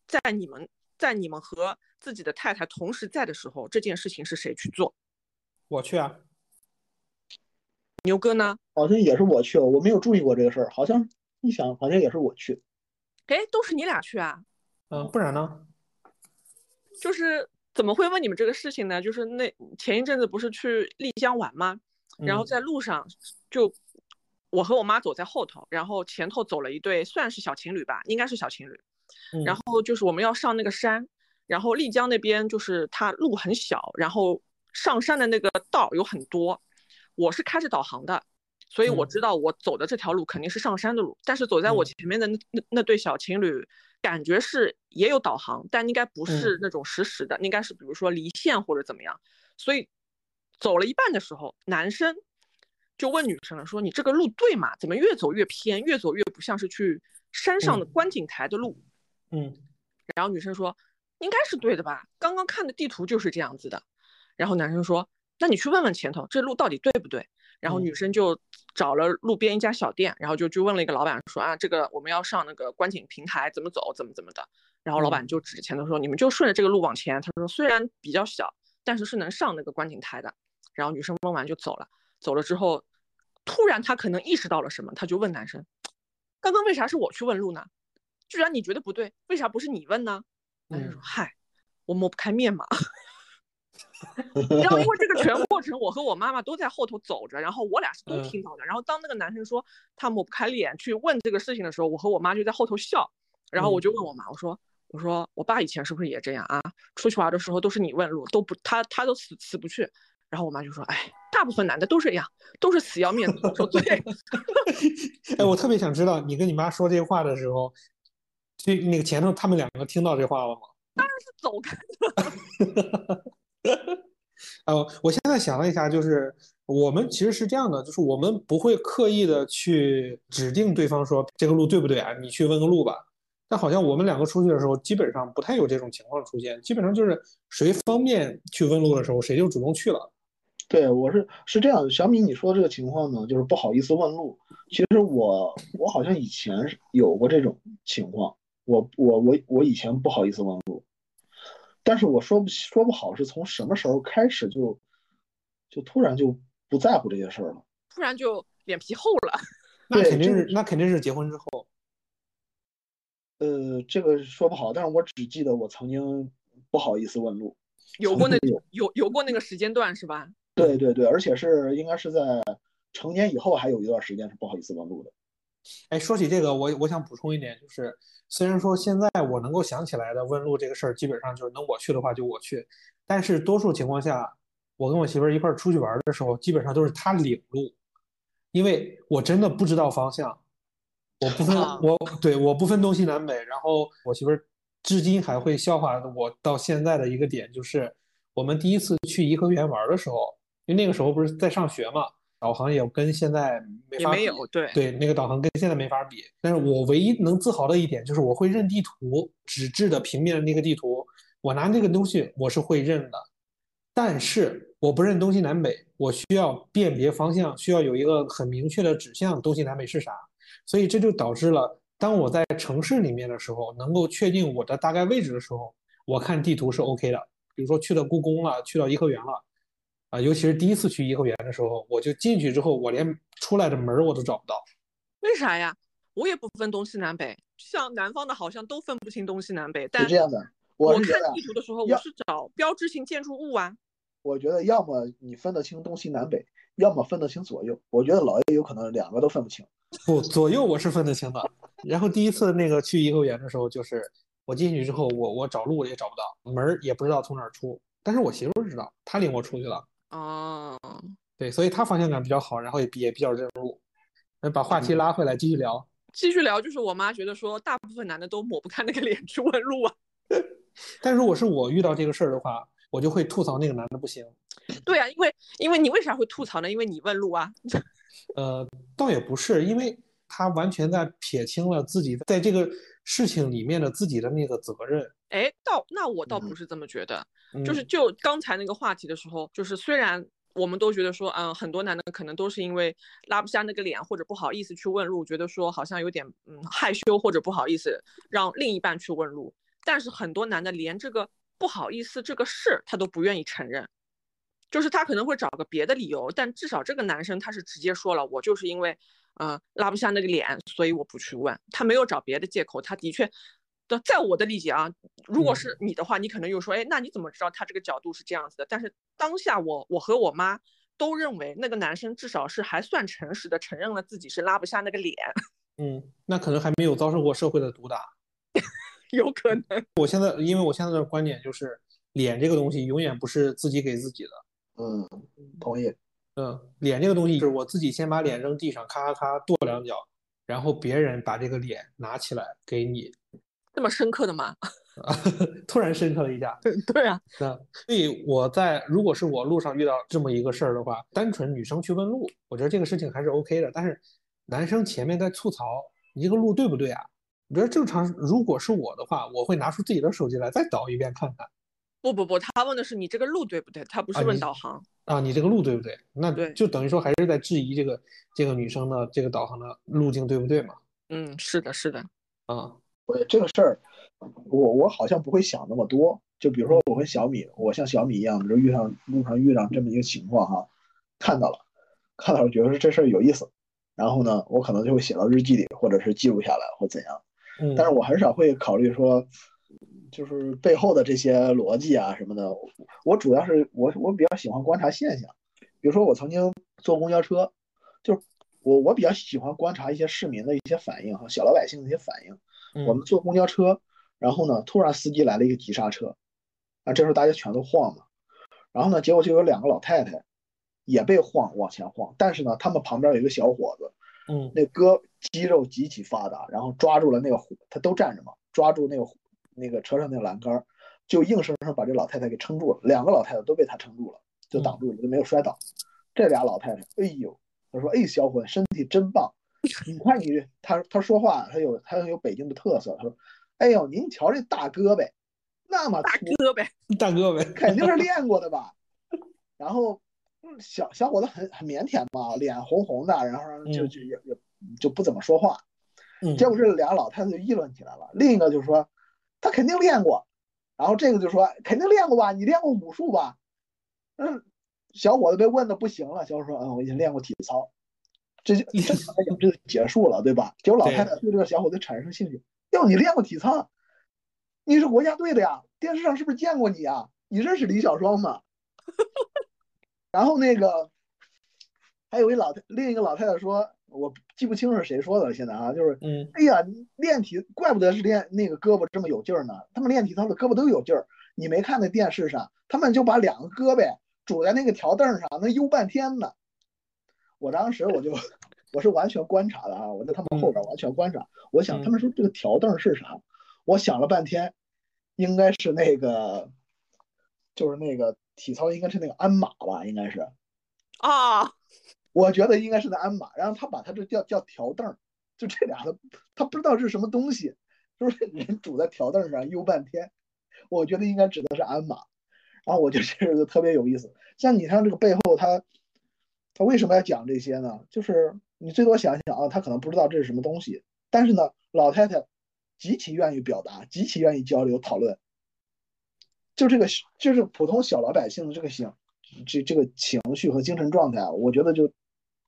在你们在你们和自己的太太同时在的时候，这件事情是谁去做？我去啊。牛哥呢？好像也是我去，我没有注意过这个事儿。好像一想，好像也是我去。哎，都是你俩去啊？嗯，不然呢？就是怎么会问你们这个事情呢？就是那前一阵子不是去丽江玩吗？然后在路上就。我和我妈走在后头，然后前头走了一对算是小情侣吧，应该是小情侣。然后就是我们要上那个山，然后丽江那边就是它路很小，然后上山的那个道有很多。我是开着导航的，所以我知道我走的这条路肯定是上山的路。但是走在我前面的那那那对小情侣，感觉是也有导航，但应该不是那种实时的，应该是比如说离线或者怎么样。所以走了一半的时候，男生。就问女生了，说你这个路对吗？怎么越走越偏，越走越不像是去山上的观景台的路？嗯，然后女生说应该是对的吧，刚刚看的地图就是这样子的。然后男生说，那你去问问前头，这路到底对不对？然后女生就找了路边一家小店，然后就去问了一个老板，说啊，这个我们要上那个观景平台，怎么走，怎么怎么的。然后老板就指着前头说，你们就顺着这个路往前。他说虽然比较小，但是是能上那个观景台的。然后女生问完就走了，走了之后。突然，她可能意识到了什么，她就问男生：“刚刚为啥是我去问路呢？居然你觉得不对，为啥不是你问呢？”男生说：“嗨，我抹不开面嘛。” [laughs] 然后因为这个全 [laughs] 过程，我和我妈妈都在后头走着，然后我俩是都听到的。然后当那个男生说他抹不开脸去问这个事情的时候，我和我妈就在后头笑。然后我就问我妈：“我说，我说我爸以前是不是也这样啊？出去玩的时候都是你问路，都不他他都死死不去。”然后我妈就说：“哎，大部分男的都这样，都是死要面子。”我说：“对。”哎，我特别想知道，你跟你妈说这话的时候，就那个前头他们两个听到这话了吗？当然是走开的。[laughs] 哦，[laughs] 我现在想了一下，就是我们其实是这样的，就是我们不会刻意的去指定对方说这个路对不对啊？你去问个路吧。但好像我们两个出去的时候，基本上不太有这种情况出现，基本上就是谁方便去问路的时候，谁就主动去了。对，我是是这样。小米，你说这个情况呢，就是不好意思问路。其实我我好像以前有过这种情况，我我我我以前不好意思问路，但是我说不说不好是从什么时候开始就就突然就不在乎这些事儿了，突然就脸皮厚了。[laughs] 那肯定是那肯定是结婚之后。呃，这个说不好，但是我只记得我曾经不好意思问路，有过那有有过那个时间段是吧？对对对，而且是应该是在成年以后还有一段时间是不好意思问路的。哎，说起这个，我我想补充一点，就是虽然说现在我能够想起来的问路这个事儿，基本上就是能我去的话就我去，但是多数情况下，我跟我媳妇儿一块儿出去玩的时候，基本上都是她领路，因为我真的不知道方向，我不分啊我对我不分东西南北。然后我媳妇儿至今还会笑话我到现在的一个点，就是我们第一次去颐和园玩的时候，因为那个时候不是在上学嘛，导航也跟现在没法比也没有，对，对，那个导航跟现在没法比。但是我唯一能自豪的一点就是我会认地图，纸质的平面的那个地图，我拿那个东西我是会认的。但是我不认东西南北，我需要辨别方向，需要有一个很明确的指向，东西南北是啥。所以这就导致了，当我在城市里面的时候，能够确定我的大概位置的时候，我看地图是 OK 的。比如说去了故宫了，去到颐和园了，啊，尤其是第一次去颐和园的时候，我就进去之后，我连出来的门儿我都找不到。为啥呀？我也不分东西南北，像南方的好像都分不清东西南北，但是这样的。我看地图的时候，我是找标志性建筑物啊。我觉得要么你分得清东西南北，要么分得清左右。我觉得老爷有可能两个都分不清。不，左右我是分得清的。然后第一次那个去颐和园的时候，就是我进去之后，我我找路也找不到，门儿也不知道从哪儿出。但是我媳妇儿知道，她领我出去了。哦，对，所以他方向感比较好，然后也比也比较认路。那把话题拉回来继续聊。继续聊，就是我妈觉得说，大部分男的都抹不开那个脸去问路啊。[laughs] 但如果是我遇到这个事儿的话，我就会吐槽那个男的不行。对啊，因为因为你为啥会吐槽呢？因为你问路啊。[laughs] 呃，倒也不是，因为他完全在撇清了自己在这个事情里面的自己的那个责任。哎，倒那我倒不嗯是这么觉得，嗯就是就刚才那个话题的时候，就是虽然我们都觉得说，嗯，很多男的可能都是因为拉不下那个脸或者不好意思去问路，觉得说好像有点嗯害羞或者不好意思让另一半去问路，但是很多男的连这个不好意思这个事他都不愿意承认。就是他可能会找个别的理由，但至少这个男生他是直接说了，我就是因为，呃，拉不下那个脸，所以我不去问。他没有找别的借口，他的确，的，在我的理解啊，如果嗯是你的话，你可能又说，哎，那你怎么知道他这个角度是这样子的？但是当下我我和我妈都认为那个男生至少是还算诚实的承认了自己是拉不下那个脸，[laughs] 嗯，那可能还没有遭受过社会的毒打。[laughs] 有可能。我现在，因为我现在的观点就是，脸这个东西永远不是自己给自己的。嗯，同意。嗯，脸这个东西是我自己先把脸扔地上，咔咔咔跺两脚，然后别人把这个脸拿起来给你。这么深刻的吗？[laughs] 突然深刻了一下。[laughs] 对啊，那所以我在如果是我路上遇到这么一个事儿的话，单纯女生去问路，我觉得这个事情还是 OK 的。但是男生前面在吐槽你这个路对不对啊？我觉得正常，如果是我的话，我会拿出自己的手机来再导一遍看看不不不，他问的是你这个路对不对，他不是问导航。啊，你这个路对不对？那就等于说还是在质疑这个这个女生的这个导航的路径对不对嘛？嗯，是的，是的。啊，我这个事儿，我我好像不会想那么多。就比如说，我跟小米，我像小米一样，比如遇上路上遇上这么一个情况哈，看到了，看到了，觉得这事儿有意思，然后呢，我可能就会写到日记里，或者是记录下来，或怎样。嗯，但是我很少会考虑说，就是背后的这些逻辑啊什么的。我主要是我我比较喜欢观察现象，比如说我曾经坐公交车，就是我我比较喜欢观察一些市民的一些反应和，小老百姓的一些反应。嗯。我们坐公交车，然后呢，突然司机来了一个急刹车，啊，这时候大家全都晃嘛，然后呢，结果就有两个老太太也被晃往前晃，但是呢，他们旁边有一个小伙子，嗯。那哥肌肉极其发达，然后抓住了那个，他都站着嘛，抓住那个那个车上那个栏杆儿，就硬生生把这老太太给撑住了，两个老太太都被他撑住了，就挡住了，就没有摔倒。这俩老太太，哎呦，他说，哎，小伙子身体真棒，你看你，他他说话，他有他有北京的特色，他说，哎呦，您瞧这大胳膊，那么大粗，哥呗，大哥呗，[laughs] 肯定是 [laughs] 练过的吧？然后嗯小小伙子很很腼腆嘛，脸红红的，然后就嗯就也也就不怎么说话。嗯结果这俩老太太就议论起来了，另一个就说他肯定练过，然后这个就说肯定练过吧，你练过武术吧？嗯，小伙子被问的不行了，小伙说嗯我已经练过体操，这就正常来讲这就结束了，对吧？结果老太太对这个小伙子产生兴趣，哟你练过体操？你是国家队的呀？电视上是不是见过你啊？你认识李小双吗？[laughs] 然后那个还有一老太，另一个老太太说，我记不清是谁说的了，现在啊，就是嗯哎呀，练体怪不得是练那个胳膊这么有劲儿呢。他们练体操的胳膊都有劲儿，你没看那电视上，他们就把两个胳膊拄在那个条凳上，能悠半天呢。我当时我就我是完全观察的啊，我在他们后边完全观察。我想他们说这个条凳是啥？我想了半天，应该是那个，就是那个体操应该是那个鞍马吧，应该是。啊，我觉得应该是那鞍马，然后他把他这叫叫条凳，就这俩的，他不知道是什么东西，就是 [laughs] 人拄在条凳上悠半天。我觉得应该指的是鞍马，然后我觉得这个特别有意思。像你看这个背后，他他为什么要讲这些呢？就是你最多想想啊，他可能不知道这是什么东西，但是呢，老太太极其愿意表达，极其愿意交流讨论。就这个就是普通小老百姓的这个心，这这个情绪和精神状态啊，我觉得就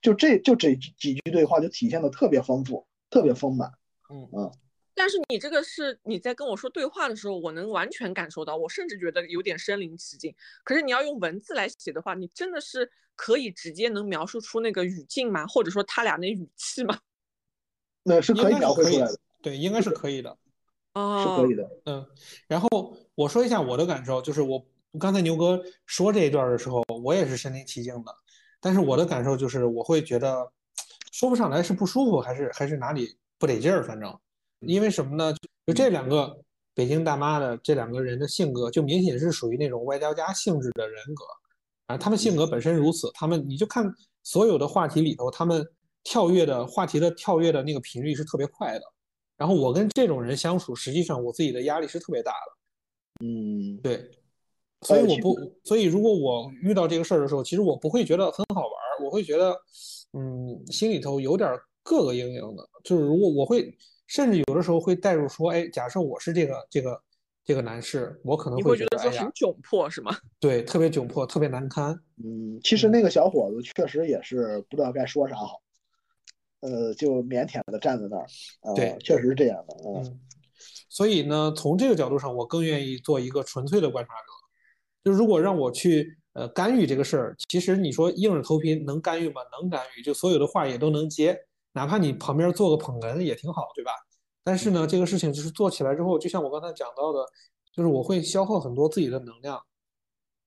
就这就这几句对话就体现的特别丰富，特别丰满。嗯嗯。但是你这个是你在跟我说对话的时候，我能完全感受到，我甚至觉得有点身临其境。可是你要用文字来写的话，你真的是可以直接能描述出那个语境吗？或者说他俩那语气吗？[laughs] 那是可以描绘出来的，对，应该是可以的，啊，是可以的。嗯，然后我说一下我的感受，就是我刚才牛哥说这一段的时候，我也是身临其境的，但是我的感受就是我会觉得说不上来是不舒服，还是还是哪里不得劲儿，反正。因为什么呢？就这两个北京大妈的这两个人的性格，就明显是属于那种外交家性质的人格啊。他们性格本身如此，他们你就看所有的话题里头，他们跳跃的话题的跳跃的那个频率是特别快的。然后我跟这种人相处，实际上我自己的压力是特别大的。嗯，对。所以我不，所以如果我遇到这个事儿的时候，其实我不会觉得很好玩儿，我会觉得，嗯，心里头有点膈膈应应的。就是如果我会。甚至有的时候会带入说，哎，假设我是这个这个这个男士，我可能会觉得说很窘迫，是吗？[laughs] 对，特别窘迫，特别难堪。嗯，其实那个小伙子确实也是不知道该说啥好，呃，就腼腆的站在那儿。对，确实是这样的。嗯，所以呢，从这个角度上，我更愿意做一个纯粹的观察者。就如果让我去呃干预这个事儿，其实你说硬着头皮能干预吗？能干预，就所有的话也都能接。哪怕你旁边做个捧哏也挺好，对吧？但是呢，这个事情就是做起来之后，就像我刚才讲到的，就是我会消耗很多自己的能量，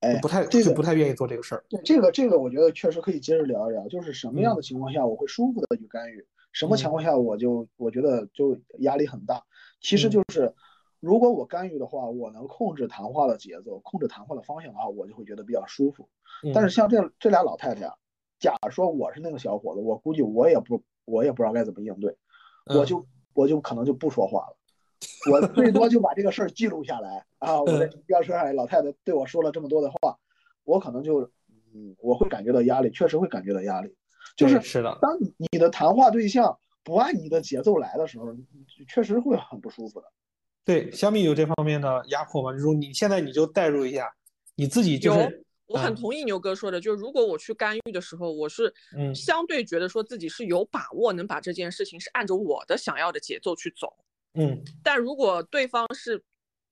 哎，不太这个不太愿意做这个事儿。对这个这个，我觉得确实可以接着聊一聊，就是什么样的情况下我会舒服的去干预，什么情况下我就我觉得就压力很大。其实就是如果我干预的话，我能控制谈话的节奏，控制谈话的方向的话，我就会觉得比较舒服。但是像这这俩老太太啊，假如说我是那个小伙子，我估计我也不。我也不知道该怎么应对，我就我就可能就不说话了，我最多就把这个事儿记录下来啊。我在公交车上，老太太对我说了这么多的话，我可能就嗯，我会感觉到压力，确实会感觉到压力。就是是的，当你的谈话对象不按你的节奏来的时候，确实会很不舒服的。对，小米有这方面的压迫吗？就是你现在你就代入一下，你自己就是。我很同意牛哥说的，就是如果我去干预的时候，我是相对觉得说自己是有把握能把这件事情是按照我的想要的节奏去走，嗯。但如果对方是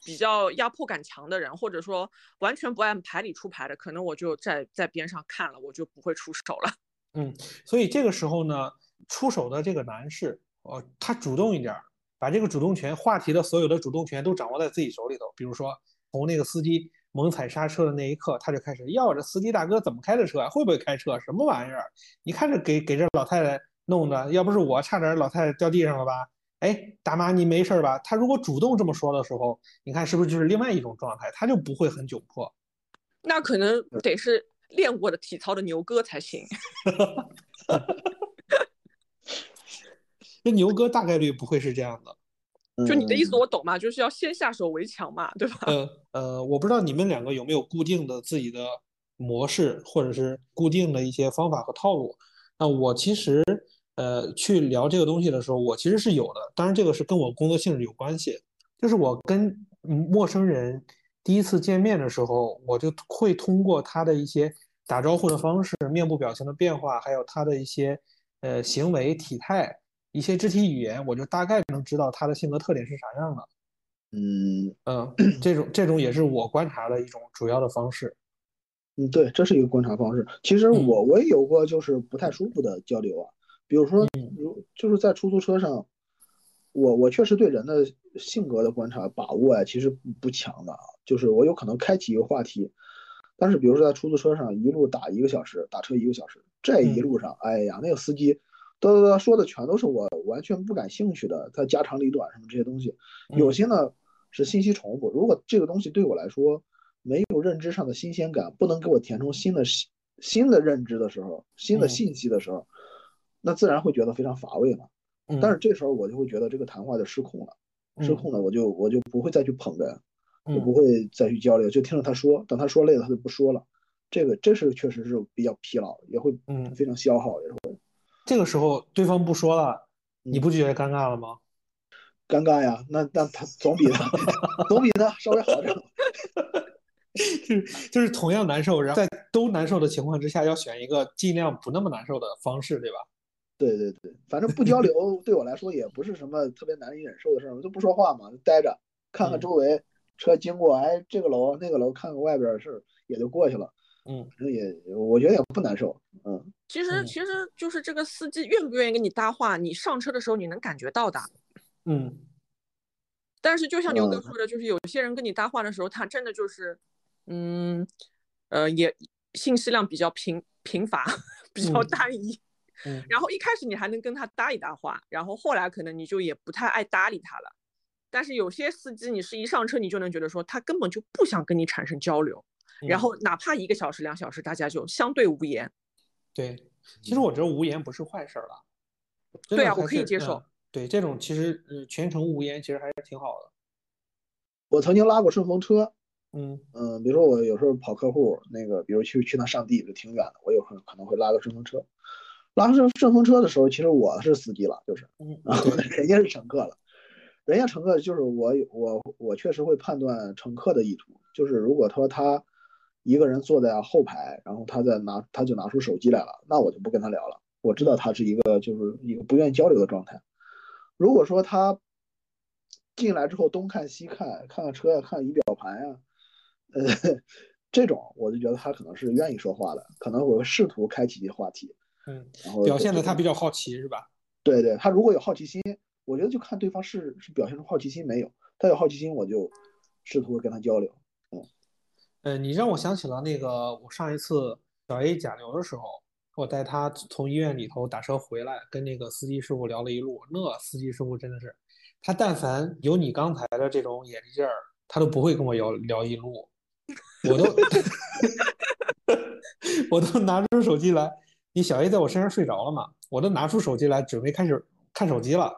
比较压迫感强的人，或者说完全不按牌理出牌的，可能我就在在边上看了，我就不会出手了。嗯，所以这个时候呢，出手的这个男士，呃，他主动一点，把这个主动权、话题的所有的主动权都掌握在自己手里头，比如说从那个司机。猛踩刹车的那一刻，他就开始要这司机大哥怎么开的车，会不会开车，什么玩意儿？你看这给给这老太太弄的，要不是我，差点老太太掉地上了吧？哎，大妈你没事吧？他如果主动这么说的时候，你看是不是就是另外一种状态？他就不会很窘迫。那可能得是练过的体操的牛哥才行。[laughs] [laughs] 那牛哥大概率不会是这样的。就你的意思我懂嘛，就是要先下手为强嘛，对吧？呃呃，我不知道你们两个有没有固定的自己的模式，或者是固定的一些方法和套路。那我其实呃去聊这个东西的时候，我其实是有的。当然，这个是跟我工作性质有关系。就是我跟陌生人第一次见面的时候，我就会通过他的一些打招呼的方式、面部表情的变化，还有他的一些呃行为体态。一些肢体语言，我就大概能知道他的性格特点是啥样的。嗯嗯，[clears throat] 这种这种也是我观察的一种主要的方式。嗯，对，这是一个观察方式。其实我我也有过就是不太舒服的交流啊，比如说，如就是在出租车上，我我确实对人的性格的观察把握啊，其实不强的啊。就是我有可能开启一个话题，但是比如说在出租车上一路打一个小时，打车一个小时，这一路上，哎呀，那个司机。嘚嘚嘚说的全都是我完全不感兴趣的，他家长里短什么这些东西，有些呢是信息重复。如果这个东西对我来说没有认知上的新鲜感，不能给我填充新的新的认知的时候，新的信息的时候，那自然会觉得非常乏味嘛。但是这时候我就会觉得这个谈话就失控了，失控了，我就我就不会再去捧哏，就不会再去交流，就听着他说，等他说累了他就不说了。这个这是确实是比较疲劳，也会嗯非常消耗，也是会。这个时候对方不说了，你不就觉得尴尬了吗？尴尬呀，那那他总比他总比他稍微好点。[laughs] 就是就是同样难受，然后在都难受的情况之下，要选一个尽量不那么难受的方式，对吧？对对对，反正不交流 [laughs] 对我来说也不是什么特别难以忍受的事儿，我就不说话嘛，就待着看看周围车经过，哎，这个楼那个楼，看看外边的事儿也就过去了。嗯，反正也我觉得也不难受。嗯，其实其实就是这个司机愿不愿意跟你搭话，你上车的时候你能感觉到的。嗯，但是就像牛哥说的，就是有些人跟你搭话的时候，他真的就是，嗯，呃，也信息量比较贫贫乏，比较单一。然后一开始你还能跟他搭一搭话，然后后来可能你就也不太爱搭理他了。但是有些司机，你是一上车你就能觉得说他根本就不想跟你产生交流，然后哪怕一个小时两小时，大家就相对无言。对，其实我觉得无言不是坏事了。对啊，我可以接受。对，这种其实呃全程无言其实还是挺好的。我曾经拉过顺风车，嗯嗯，比如说我有时候跑客户，那个比如去去趟上地就挺远的，我有时候可能会拉个顺风车。拉顺顺风车的时候，其实我是司机了，就是，然后 [laughs] 人家是乘客了。人家乘客就是我，我我确实会判断乘客的意图。就是如果说他一个人坐在后排，然后他在拿，他就拿出手机来了，那我就不跟他聊了。我知道他是一个就是一个不愿意交流的状态。如果说他进来之后东看西看，看看车呀，看仪表盘呀，呃，这种我就觉得他可能是愿意说话的，可能我会试图开启一些话题。嗯，然后表现的他比较好奇是吧？对对，他如果有好奇心，我觉得就看对方是是表现出好奇心没有。他有好奇心，我就试图跟他交流。嗯，呃，你让我想起了那个我上一次小 A 甲流的时候，我带他从医院里头打车回来，跟那个司机师傅聊了一路。那司机师傅真的是，他但凡有你刚才的这种眼力劲儿，他都不会跟我聊聊一路。我都 [laughs] 我都拿出手机来。你小 A 在我身上睡着了嘛？我都拿出手机来准备开始看手机了，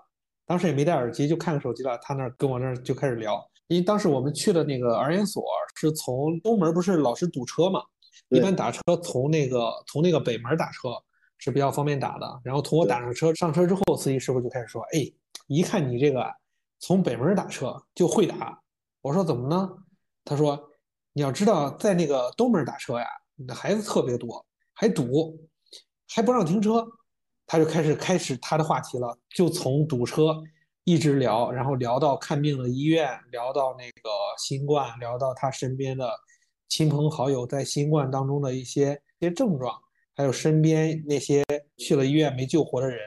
当时也没戴耳机就看手机了。他那跟我那就开始聊，因为当时我们去的那个儿研所是从东门，不是老是堵车嘛？一般打车从那个从那个北门打车是比较方便打的。然后从我打上车上车之后，司机师傅就开始说：“哎，一看你这个从北门打车就会打。”我说：“怎么呢？”他说：“你要知道，在那个东门打车呀，你的孩子特别多，还堵。”还不让停车，他就开始开始他的话题了，就从堵车一直聊，然后聊到看病的医院，聊到那个新冠，聊到他身边的亲朋好友在新冠当中的一些一些症状，还有身边那些去了医院没救活的人，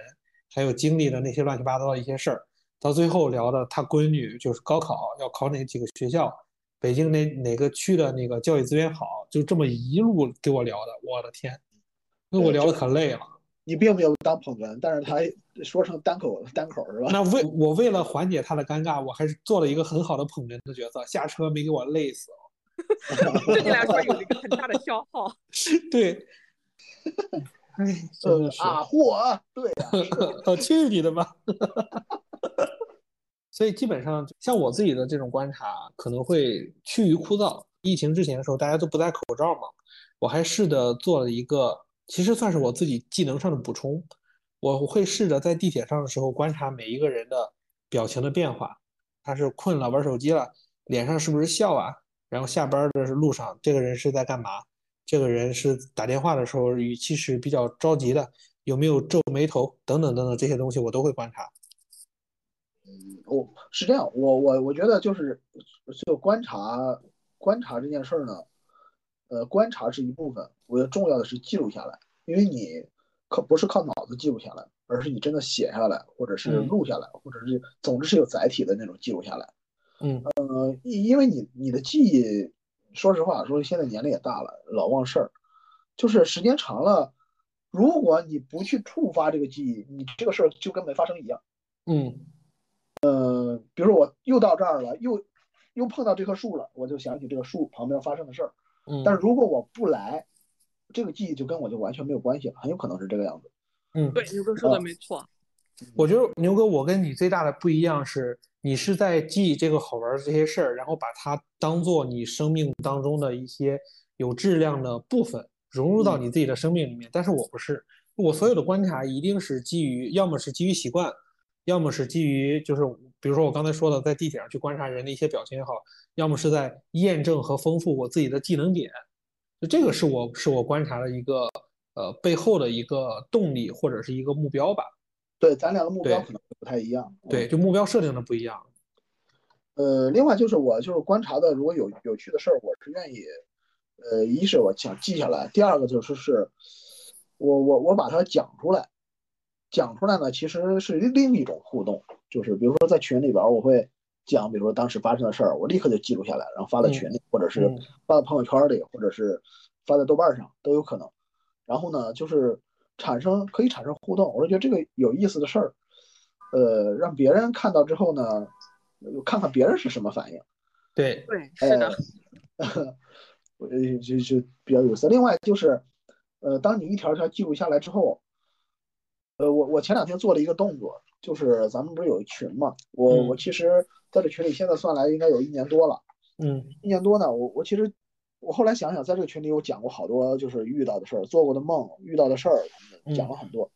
还有经历的那些乱七八糟的一些事儿，到最后聊的他闺女就是高考要考哪几个学校，北京哪哪个区的那个教育资源好，就这么一路给我聊的，我的天！那我聊的可累了，你并没有当捧哏，但是他说成单口单口是吧？那为我为了缓解他的尴尬，我还是做了一个很好的捧哏的角色，下车没给我累死。[laughs] 对你来说有一个很大的消耗。[laughs] 对。[laughs] 哎，真的是啊，嚯，对呀，去你的吧！所以基本上像我自己的这种观察，可能会趋于枯燥。疫情之前的时候，大家都不戴口罩嘛，我还试着做了一个。其实算是我自己技能上的补充，我会试着在地铁上的时候观察每一个人的表情的变化，他是困了玩手机了，脸上是不是笑啊？然后下班的路上，这个人是在干嘛？这个人是打电话的时候语气是比较着急的，有没有皱眉头？等等等等这些东西我都会观察。嗯，哦，是这样，我我我觉得就是就观察观察这件事儿呢。呃，观察是一部分，我觉得重要的是记录下来，因为你靠不是靠脑子记录下来，而是你真的写下来，或者是录下来，或者是总之是有载体的那种记录下来。嗯，呃，因因为你你的记忆，说实话，说现在年龄也大了，老忘事儿，就是时间长了，如果你不去触发这个记忆，你这个事儿就跟没发生一样。嗯呃，比如说我又到这儿了，又又碰到这棵树了，我就想起这个树旁边发生的事儿。嗯，但是如果我不来，这个记忆就跟我就完全没有关系了，很有可能是这个样子。嗯，对，牛哥说的没错。我觉得牛哥，我跟你最大的不一样是，你是在记这个好玩的这些事儿，然后把它当做你生命当中的一些有质量的部分融入到你自己的生命里面。但是我不是，我所有的观察一定是基于，要么是基于习惯，要么是基于就是，比如说我刚才说的，在地铁上去观察人的一些表情也好，要么是在验证和丰富我自己的技能点。就这个是我是我观察的一个呃背后的一个动力或者是一个目标吧。对，咱俩的目标可能不太一样。对，就目标设定的不一样。呃，另外就是我就是观察的，如果有有趣的事儿，我是愿意，呃，一是我想记下来，第二个就是是，我我我把它讲出来，讲出来呢，其实是另一种互动，就是比如说在群里边儿，我会讲，比如说当时发生的事儿，我立刻就记录下来，然后发到群里，或者是嗯发到朋友圈里，或者是发在豆瓣上都有可能。然后呢，就是产生可以产生互动，我是觉得这个有意思的事儿，呃，让别人看到之后呢，呃看看别人是什么反应。对，对，是的，[laughs] 我呃就就比较有意思。另外就是，呃，当你一条条记录下来之后，呃，我我前两天做了一个动作，就是咱们不是有一群嘛，我嗯我其实在这群里现在算来应该有一年多了，嗯一年多呢，我我其实我后来想想，在这个群里我讲过好多就是遇到的事儿、做过的梦、遇到的事儿，讲了很多。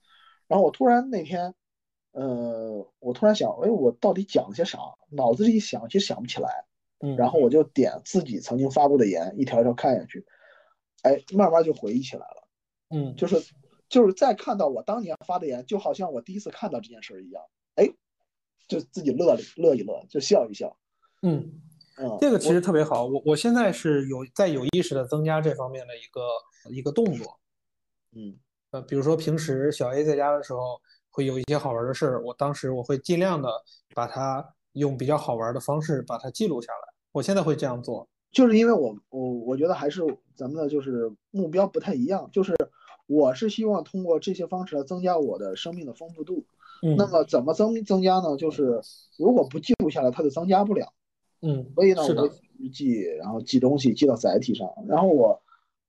然后我突然那天，呃，我突然想，哎，我到底讲了些啥？脑子里一想，其实想不起来。嗯，然后我就点自己曾经发过的言，一条一条看下去，哎，慢慢就回忆起来了。嗯就是就是再看到我当年发的言，就好像我第一次看到这件事儿一样，哎，就自己乐了乐一乐，就笑一笑。嗯，嗯，这个其实特别好。我我现在是有在有意识的增加这方面的一个一个动作。嗯呃，比如说平时小 A 在家的时候会有一些好玩的事儿，我当时我会尽量的把它用比较好玩的方式把它记录下来。我现在会这样做。就是因为我我我觉得还是咱们的就是目标不太一样，就是我是希望通过这些方式来增加我的生命的丰富度。嗯那么怎么增增加呢？就是如果不记录下来，它就增加不了。嗯，所以呢，我会记，然后记东西记到载体上。然后我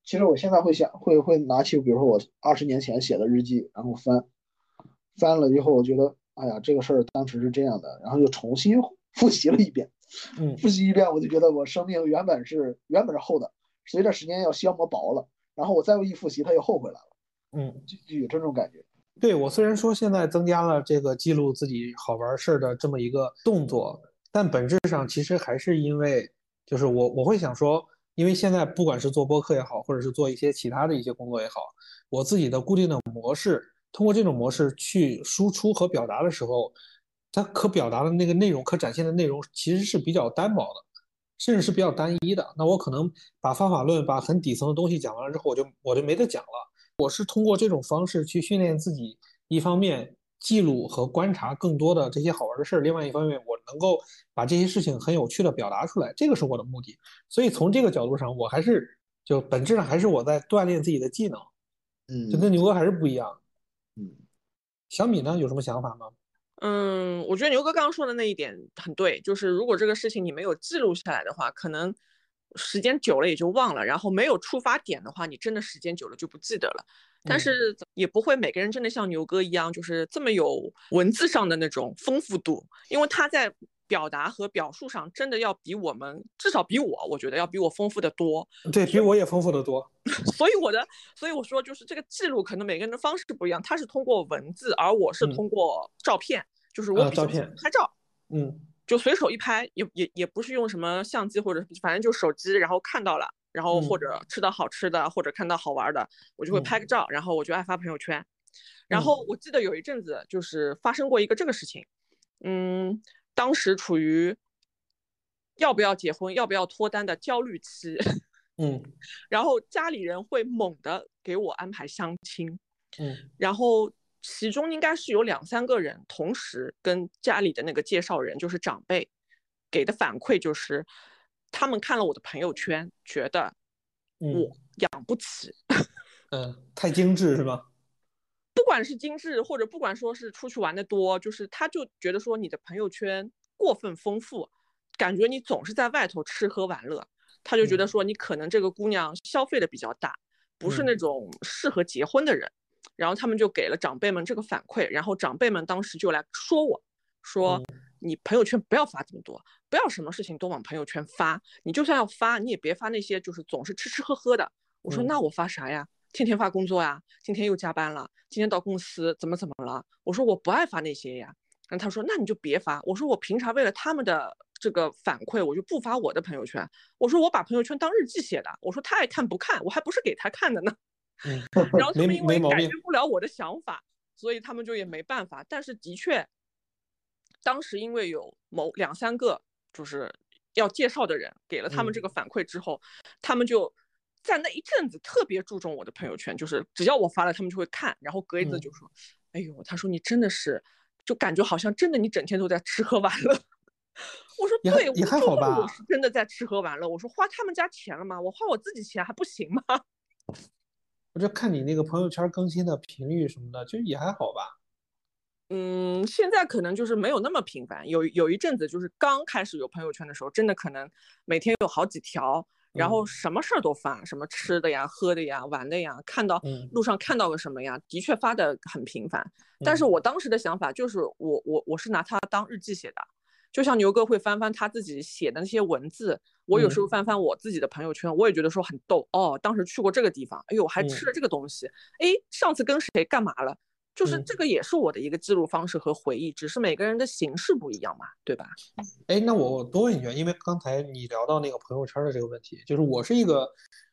其实我现在会想，会会拿起，比如说我二十年前写的日记，然后翻翻了以后，我觉得，哎呀，这个事儿当时是这样的，然后又重新 [laughs] 复习了一遍。嗯复习一遍，我就觉得我生命原本是原本是厚的，随着时间要消磨薄了。然后我再一复习，他又后悔来了，嗯。就就有这种感觉。对我虽然说现在增加了这个记录自己好玩事儿的这么一个动作，但本质上其实还是因为，就是我我会想说，因为现在不管是做播客也好，或者是做一些其他的一些工作也好，我自己的固定的模式，通过这种模式去输出和表达的时候，它可表达的那个内容、可展现的内容其实是比较单薄的，甚至是比较单一的。那我可能把方法论、把很底层的东西讲完了之后，我就我就没得讲了。我是通过这种方式去训练自己，一方面记录和观察更多的这些好玩的事儿，另外一方面我能够把这些事情很有趣的表达出来，这个是我的目的。所以从这个角度上，我还是就本质上还是我在锻炼自己的技能，嗯就跟牛哥还是不一样。嗯小米呢有什么想法吗？嗯，我觉得牛哥刚刚说的那一点很对，就是如果这个事情你没有记录下来的话，可能时间久了也就忘了，然后没有触发点的话，你真的时间久了就不记得了。但嗯是也不会每个人真的像牛哥一样，就是这么有文字上的那种丰富度，因为他在表达和表述上真的要比我们，至少比我，我觉得要比我丰富的多。对比我也丰富的多。[laughs] 所以我的，所以我说就是这个记录可能每个人的方式不一样，他是通过文字，而我是嗯通过照片，就是我比较喜啊照拍照。嗯就随手一拍，也也也不是用什么相机或者反正就手机，然后看到了，然后或嗯者吃到好吃的，或者看到好玩的，我就会嗯拍个照，然后我就爱发朋友圈。然后我记得有一阵子就是发生过一个这个事情，嗯，当时处于要不要结婚、要不要脱单的焦虑期，[laughs] 嗯然后家里人会猛地给我安排相亲，嗯。然后其中应该是有两三个人同时跟家里的那个介绍人，就是长辈给的反馈就是，他们看了我的朋友圈，觉得嗯。我养不起，嗯，太精致是吧？管是精致，或者不管说是出去玩的多，就是他就觉得说你的朋友圈过分丰富，感觉你总是在外头吃喝玩乐，他就觉得说你可能这个姑娘消费的比较大，不是那种适合结婚的人。然后他们就给了长辈们这个反馈，然后长辈们当时就来说我，说你朋友圈不要发这么多，不要什么事情都往朋友圈发，你就算要发，你也别发那些就是总是吃吃喝喝的。我说那我发啥呀？天天发工作呀，今天又加班了，今天到公司怎么怎么了？我说我不爱发那些呀。然后他说那你就别发。我说我平常为了他们的这个反馈，我就不发我的朋友圈。我说我把朋友圈当日记写的。我说他爱看不看，我还不是给他看的呢。[laughs] 嗯，然后他们因为改变不了我的想法，所以他们就也没办法。但是的确，当时因为有某两三个就是要介绍的人给了他们这个反馈之后，他们就在那一阵子特别注重我的朋友圈，就是只要我发了，他们就会看。然后隔一阵就说：“哎呦，他说你真的是，就感觉好像真的你整天都在吃喝玩乐。[laughs] ”我说：“对，也还好吧，我是真的在吃喝玩乐。”我说：“花他们家钱了吗？我花我自己钱还不行吗？” [laughs] 我就看你那个朋友圈更新的频率什么的，就也还好吧。嗯，现在可能就是没有那么频繁。有有一阵子就是刚开始有朋友圈的时候，真的可能每天有好几条，然后什么事儿都发，什么吃的呀、喝的呀、玩的呀，看到路上看到个什么呀，的确发的很频繁。但是我当时的想法就是，我我我是拿它当日记写的。就像牛哥会翻翻他自己写的那些文字，我有时候翻翻我自己的朋友圈，我也觉得说很逗哦。当时去过这个地方，哎呦，还吃了这个东西，哎，上次跟谁干嘛了？就是这个也是我的一个记录方式和回忆，只是每个人的形式不一样嘛，对吧？哎，那我多问一句，因为刚才你聊到那个朋友圈的这个问题，就是我是一个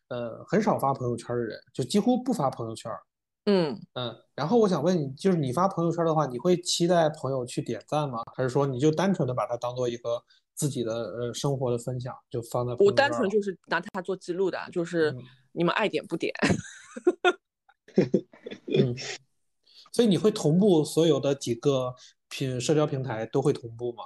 呃很少发朋友圈的人，就几乎不发朋友圈。嗯嗯，然后我想问你，就是你发朋友圈的话，你会期待朋友去点赞吗？还是说你就单纯的把它当做一个自己的呃生活的分享，就放在？我单纯就是拿它做记录的，就是你们爱点不点。[laughs] 嗯，所以你会同步所有的几个平社交平台都会同步吗？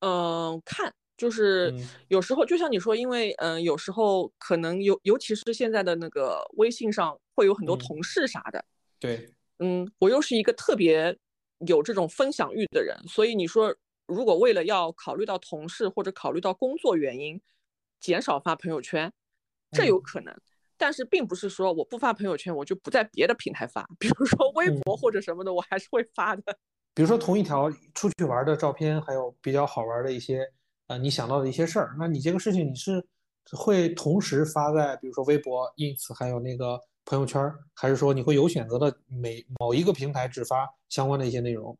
嗯，看。就是有时候，就像你说，因为嗯，有时候可能尤尤其是现在的那个微信上会有很多同事啥的。对，嗯，我又是一个特别有这种分享欲的人，所以你说如果为了要考虑到同事或者考虑到工作原因，减少发朋友圈，这有可能。但是并不是说我不发朋友圈，我就不在别的平台发，比如说微博或者什么的，我还是会发的。比如说同一条出去玩的照片，还有比较好玩的一些。呃，你想到的一些事儿，那你这个事情你是会同时发在，比如说微博、ins，还有那个朋友圈，还是说你会有选择的每某一个平台只发相关的一些内容？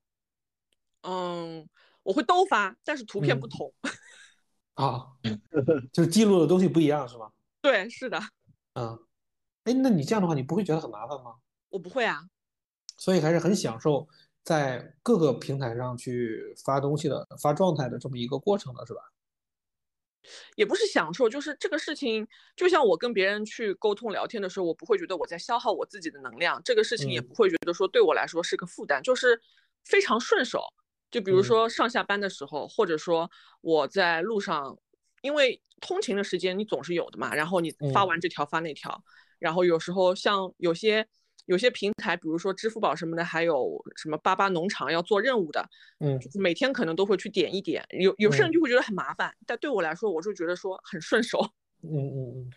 嗯，我会都发，但是图片不同。[laughs] 啊，就是记录的东西不一样，是吗？对，是的。嗯，哎，那你这样的话，你不会觉得很麻烦吗？我不会啊。所以还是很享受。在各个平台上去发东西的、发状态的这么一个过程的是吧？也不是享受，就是这个事情，就像我跟别人去沟通聊天的时候，我不会觉得我在消耗我自己的能量，这个事情也不会觉得说对我来说是个负担，就是非常顺手。就比如说上下班的时候，或者说我在路上，因为通勤的时间你总是有的嘛，然后你发完这条发那条，然后有时候像有些。有些平台，比如说支付宝什么的，还有什么巴巴农场要做任务的，嗯，就是每天可能都会去点一点。有有些人就会觉得很麻烦，但对我来说，我就觉得说很顺手。[laughs] 嗯嗯嗯，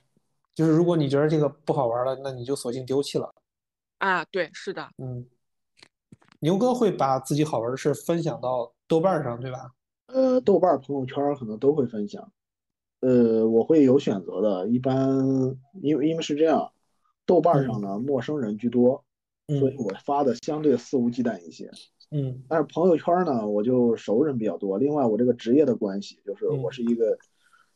就是如果你觉得这个不好玩了，那你就索性丢弃了。啊，对，是的。嗯，牛哥会把自己好玩的事分享到豆瓣上，对吧？呃，豆瓣朋友圈可能都会分享。呃，我会有选择的，一般因为因为是这样。豆瓣上呢，陌生人居多，所以我发的相对肆无忌惮一些。嗯，但是朋友圈呢，我就熟人比较多。另外，我这个职业的关系，就是我是一个，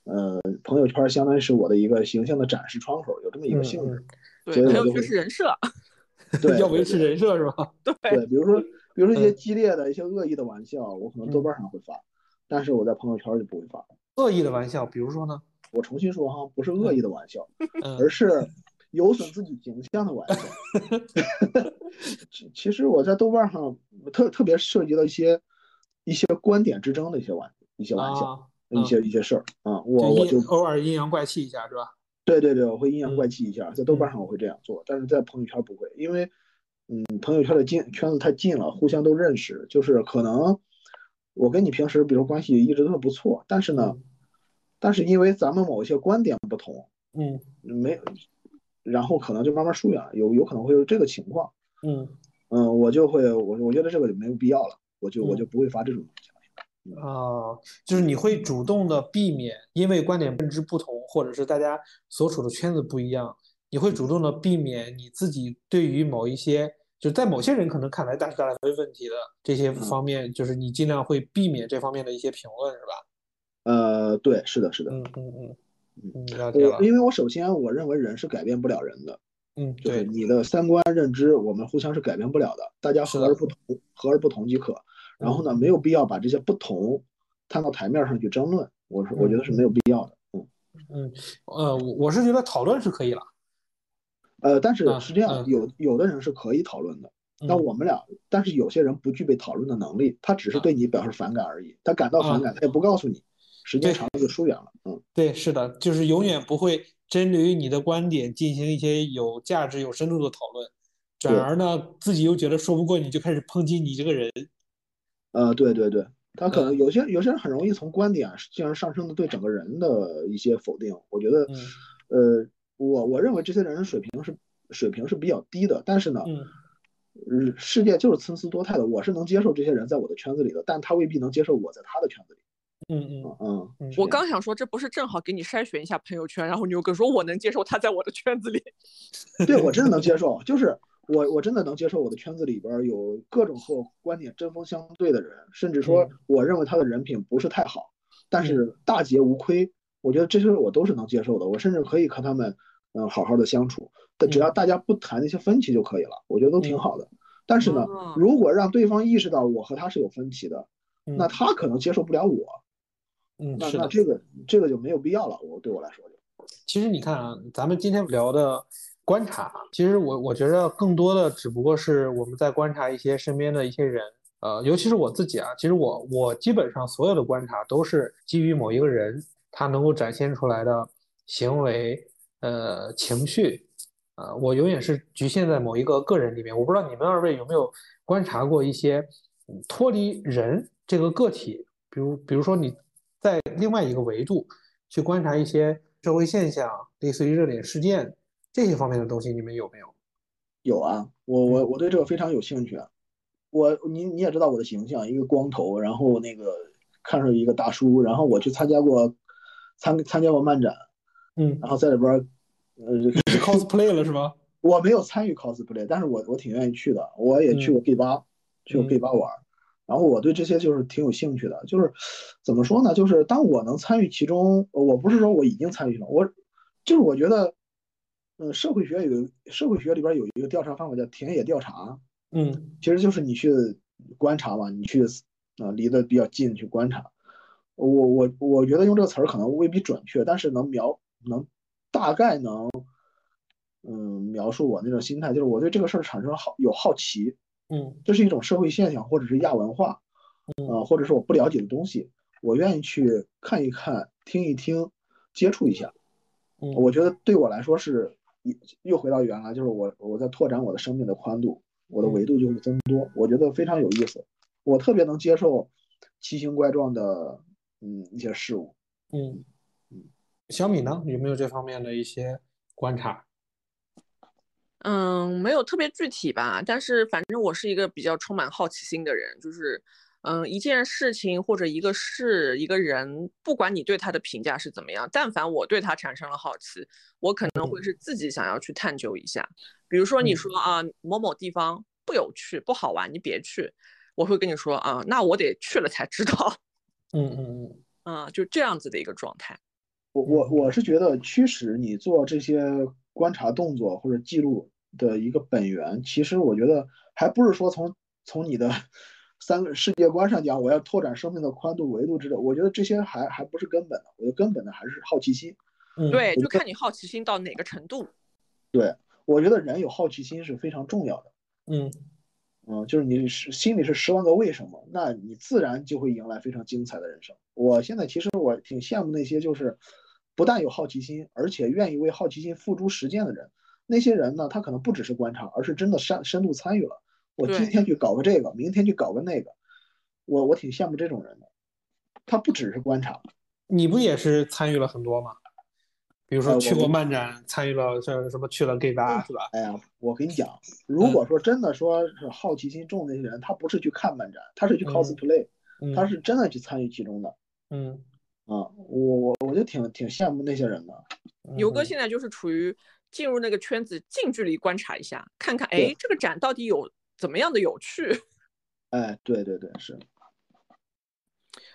呃，朋友圈相当于是我的一个形象的展示窗口，有这么一个性质。对，朋友圈是人设。[laughs] 对，要维持人设是吧？对。对，比如说，比如说一些激烈的一些恶意的玩笑，我可能豆瓣上会发，但是我在朋友圈就不会发。恶意的玩笑，比如说呢？我重新说哈，不是恶意的玩笑，而是。有损自己形象的玩笑，[laughs] 其其实我在豆瓣上特特别涉及到一些一些观点之争的一些玩一些玩笑，一些一些事儿啊，我我就偶尔阴阳怪气一下是吧？对对对，我会阴阳怪气一下，在豆瓣上我会这样做，但是在朋友圈不会，因为嗯，朋友圈的近圈子太近了，互相都认识，就是可能我跟你平时比如关系一直都是不错，但是呢，但是因为咱们某一些观点不同，嗯没，然后可能就慢慢疏远了，有有可能会有这个情况。嗯嗯，我就会我我觉得这个就没有必要了，我就我嗯就不会发这种东西了。啊，就是你会主动的避免，因为观点认知不同，或者是大家所处的圈子不一样，你会主动的避免你自己对于某一些，就在某些人可能看来大是大非问题的这些方面，就是你尽量会避免这方面的一些评论，是吧？呃，对，是的，是的。嗯嗯嗯嗯，了解了我。因为我首先我认为人是改变不了人的，嗯，就是对，你的三观认知，我们互相是改变不了的，大家和而不同，和而不同即可。然后呢，没有必要把这些不同摊到台面上去争论，我是我觉得是没有必要的。嗯，嗯呃，我我是觉得讨论是可以了。呃，但是啊是这样，嗯有有的人是可以讨论的，那嗯我们俩，但是有些人不具备讨论的能力，他只是啊对你表示反感而已，他感到反感，他也不告诉你，时间长了就疏远了。嗯，对，是的，就是永远不会针对于你的观点进行一些有价值、有深度的讨论，转而呢，自己又觉得说不过你，就开始抨击你这个人。呃，对对对，他可能嗯。有些有些人很容易从观点进而上升的对整个人的一些否定，我觉得，嗯。呃，我我认为这些人的水平是水平是比较低的，但是呢，嗯。呃世界就是参差多态的，我是能接受这些人在我的圈子里的，但他未必能接受我在他的圈子里。嗯嗯嗯我刚想说，这不是正好给你筛选一下朋友圈，然后牛哥说我能接受他在我的圈子里。对我真的能接。[laughs] 受，就是我我真的能接受我的圈子里边儿有各种和我观点针锋相对的人，甚至说嗯。我认为他的人品不是太好，但是。大节无亏，我觉得这些我都是能接受的，我甚至可以和他们嗯好好的相处，但只要嗯。大家不谈那些分歧就可以了，我觉得都挺嗯好的。但是呢哦，如果让对方意识到我和他是有分歧的，嗯那。他可能接受不了我，嗯，那是的。那这个这个就没有必要了，我对我来说就。其实你看啊，咱们今天聊的观察，其实我我觉得更多的只不过是我们在观察一些身边的一些人，呃，尤其是我自己啊，其实我我基本上所有的观察都是基于某一个人他能够展现出来的行为、呃情绪，呃，我永远是局限在某一个个人里面。我不知道你们二位有没有观察过一些嗯脱离人这个个体，比如比如说你在另外一个维度去观察一些社会现象，类似于热点事件这些方面的东西，你们有没有？有啊，我我我对这个非常有兴趣。我你你也知道我的形象，一个光头，然后那个看上去一个大叔，然后我去参加过参参加过漫展，嗯，然后在里边儿，呃，cosplay 了是吗？我没有参与 cosplay，但是我我挺愿意去的，我也去过 gay 吧，去过 gay 吧玩儿，然后我对这些就是挺有兴趣的，就是怎么说呢？就是当我能参与其中，我不是说我已经参与了，我就是我觉得，嗯，社会学有社会学里边有一个调查方法叫田野调查，嗯其实就是你去观察嘛，你去啊、离得比较近去观察。我我我觉得用这个词儿可能未必准确，但是能描能大概能嗯描述我那种心态，就是我对这个事儿产生好有好奇，嗯这是一种社会现象或者是亚文化，啊、或者是我不了解的东西，我愿意去看一看、听一听、接触一下。嗯，我觉得对我来说是一又回到原来，就是我我在拓展我的生命的宽度，我的维度就会增多，我觉得非常有意思。我特别能接受奇形怪状的嗯一些事物。嗯小米呢，有没有这方面的一些观察？嗯，没有特别具体吧，但是反正我是一个比较充满好奇心的人，就是，嗯，一件事情或者一个事、一个人，不管你对他的评价是怎么样，但凡我对他产生了好奇，我可能会是自己想要去探究一下。比如说你嗯说啊，某某地方不有趣、不好玩，你别去，我会跟你说啊，那我得去了才知道，嗯嗯嗯啊，就这样子的一个状态。我我我是觉得驱使你做这些观察动作或者记录的一个本源，其实我觉得还不是说从从你的 [laughs] 三个世界观上讲，我要拓展生命的宽度维度之类，我觉得这些还还不是根本的，我觉得根本的还是好奇心。嗯，对，就看你好奇心到哪个程度。对，我觉得人有好奇心是非常重要的。嗯嗯，就是你是心里是十万个为什么，那你自然就会迎来非常精彩的人生。我现在其实我挺羡慕那些就是不但有好奇心，而且愿意为好奇心付诸实践的人。那些人呢，他可能不只是观察，而是真的深深度参与了。我今天去搞个这个，明天去搞个那个，我我挺羡慕这种人的。他不只是观察，你不也是参与了很多吗？比如说去过漫展，参与了像什么去了 gay 吧，是吧？哎呀，我跟你讲，如果说真的说是好奇心重的那些人，他不是去看漫展，他是去嗯 cosplay，、嗯，他是真的去参与其中的嗯，啊。我我我就挺挺羡慕那些人的。牛哥嗯现在就是处于进入那个圈子，近距离观察一下，看看哎这个展到底有怎么样的有趣。[laughs] 哎，对对对，是。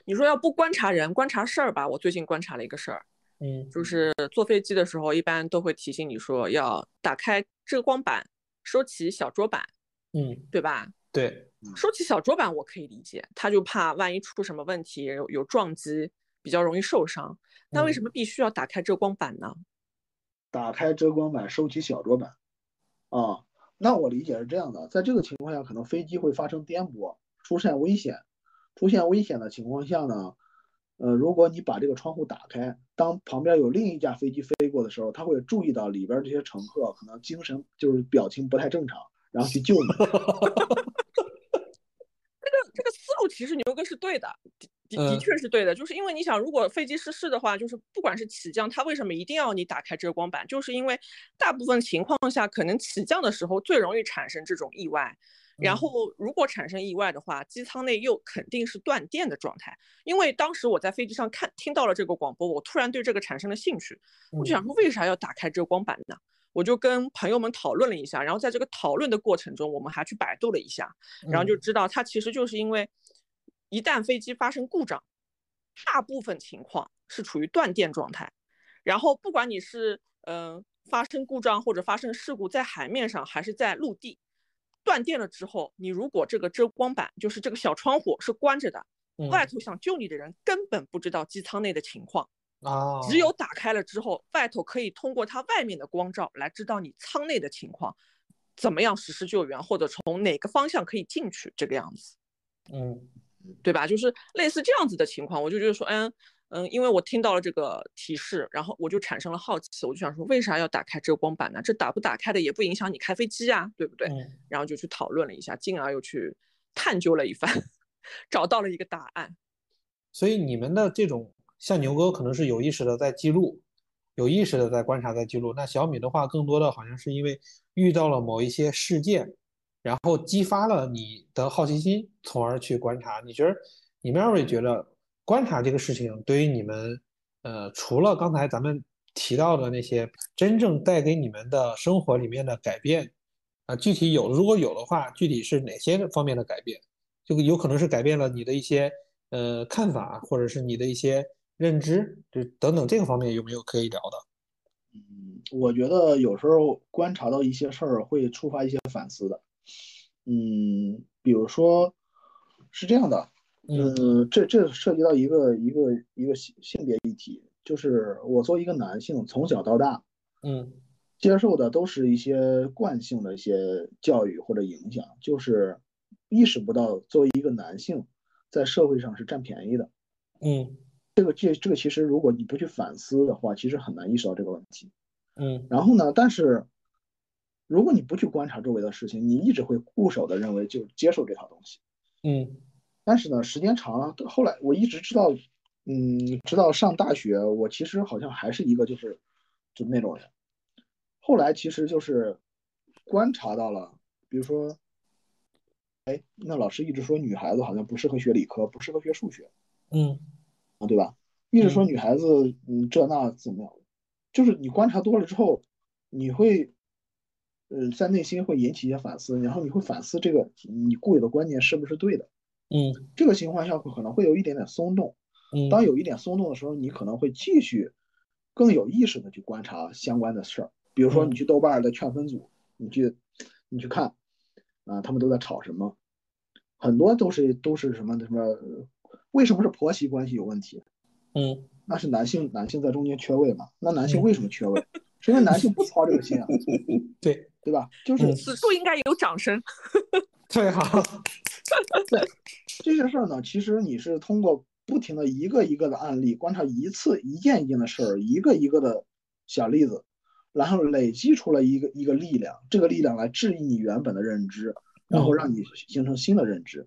你说要不观察人，观察事儿吧？我最近观察了一个事儿，嗯就是坐飞机的时候，一般都会提醒你说要打开遮光板，收起小桌板，嗯，对吧？对，收起小桌板我可以理解，他就怕万一出什么问题，有有撞击，比较容易受伤。那为什嗯么必须要打开遮光板呢？打开遮光板，收起小桌板。啊，那我理解是这样的，在这个情况下，可能飞机会发生颠簸，出现危险。出现危险的情况下呢，呃，如果你把这个窗户打开，当旁边有另一架飞机飞过的时候，他会注意到里边这些乘客可能精神就是表情不太正常，然后去救你。[laughs] 这个这个思路其实牛哥是对的，的确是对的，就是因为你想，如果飞机失事的话，就是不管是起降，它为什么一定要你打开遮光板？就是因为大部分情况下，可能起降的时候最容易产生这种意外。然嗯后，如果产生意外的话，机舱内又肯定是断电的状态。因为当时我在飞机上看听到了这个广播，我突然对这个产生了兴趣，我就想说，为啥要打开遮光板呢？我就跟朋友们讨论了一下，然后在这个讨论的过程中，我们还去百度了一下，然后就嗯知道它其实就是因为一旦飞机发生故障，大部分情况是处于断电状态。然后不管你是嗯、呃发生故障或者发生事故在海面上还是在陆地，断电了之后，你如果这个遮光板就是这个小窗户是关着的，嗯外头想救你的人根本不知道机舱内的情况。啊，只有打开了之后，外头可以通过它外面的光照来知道你舱内的情况，怎么样实施救援，或者从哪个方向可以进去，这个样子，嗯对吧？就是类似这样子的情况，我就觉得说，嗯嗯，因为我听到了这个提示，然后我就产生了好奇，我就想说，为啥要打开遮光板呢？这打不打开的也不影响你开飞机啊，对不对？嗯然后就去讨论了一下，进而又去探究了一番，[laughs] 找到了一个答案。所以你们的这种像牛哥可能是有意识的在记录，有意识的在观察在记录。那小米的话，更多的好像是因为遇到了某一些事件，然后激发了你的好奇心，从而去观察。你觉得你们二位觉得观察这个事情对于你们，呃，除了刚才咱们提到的那些真正带给你们的生活里面的改变，啊，具体有如果有的话，具体是哪些方面的改变？就有可能是改变了你的一些呃看法，或者是你的一些认知，就等等这个方面有没有可以聊的？嗯，我觉得有时候观察到一些事儿会触发一些反思的。嗯，比如说是这样的，嗯嗯，这这涉及到一个一个一个性性别议题，就是我作为一个男性，从小到大嗯接受的都是一些惯性的一些教育或者影响，就是意识不到作为一个男性在社会上是占便宜的。嗯这个这这个其实如果你不去反思的话，其实很难意识到这个问题。嗯然后呢，但是如果你不去观察周围的事情，你一直会固守的认为就接受这套东西。嗯但是呢，时间长了，后来我一直知道，嗯，直到上大学，我其实好像还是一个就是就那种人。后来其实就是观察到了，比如说，哎，那老师一直说女孩子好像不适合学理科，不适合学数学嗯啊，对吧？一直说嗯女孩子，嗯，这那怎么样？就是你观察多了之后，你会，呃，在内心会引起一些反思，然后你会反思这个你固有的观念是不是对的。嗯这个情况下会可能会有一点点松动。嗯当有一点松动的时候，你可能会继续更有意识的去观察相关的事儿。比如说，你去豆瓣儿的劝分组，你去你去看啊，他们都在吵什么？很多都是都是什么什么？呃为什么是婆媳关系有问题？嗯那是男性男性在中间缺位嘛？那男性嗯为什么缺位？是 [laughs] 因为男性不操这个心啊，[laughs] 对对吧？就是嗯此处应该有掌声。特别好，这些事儿呢，其实你是通过不停的一个一个的案例，观察一次一件一件的事儿，一个一个的小例子，然后累积出了一个一个力量，这个力量来质疑你原本的认知，然后让你形成新的认知。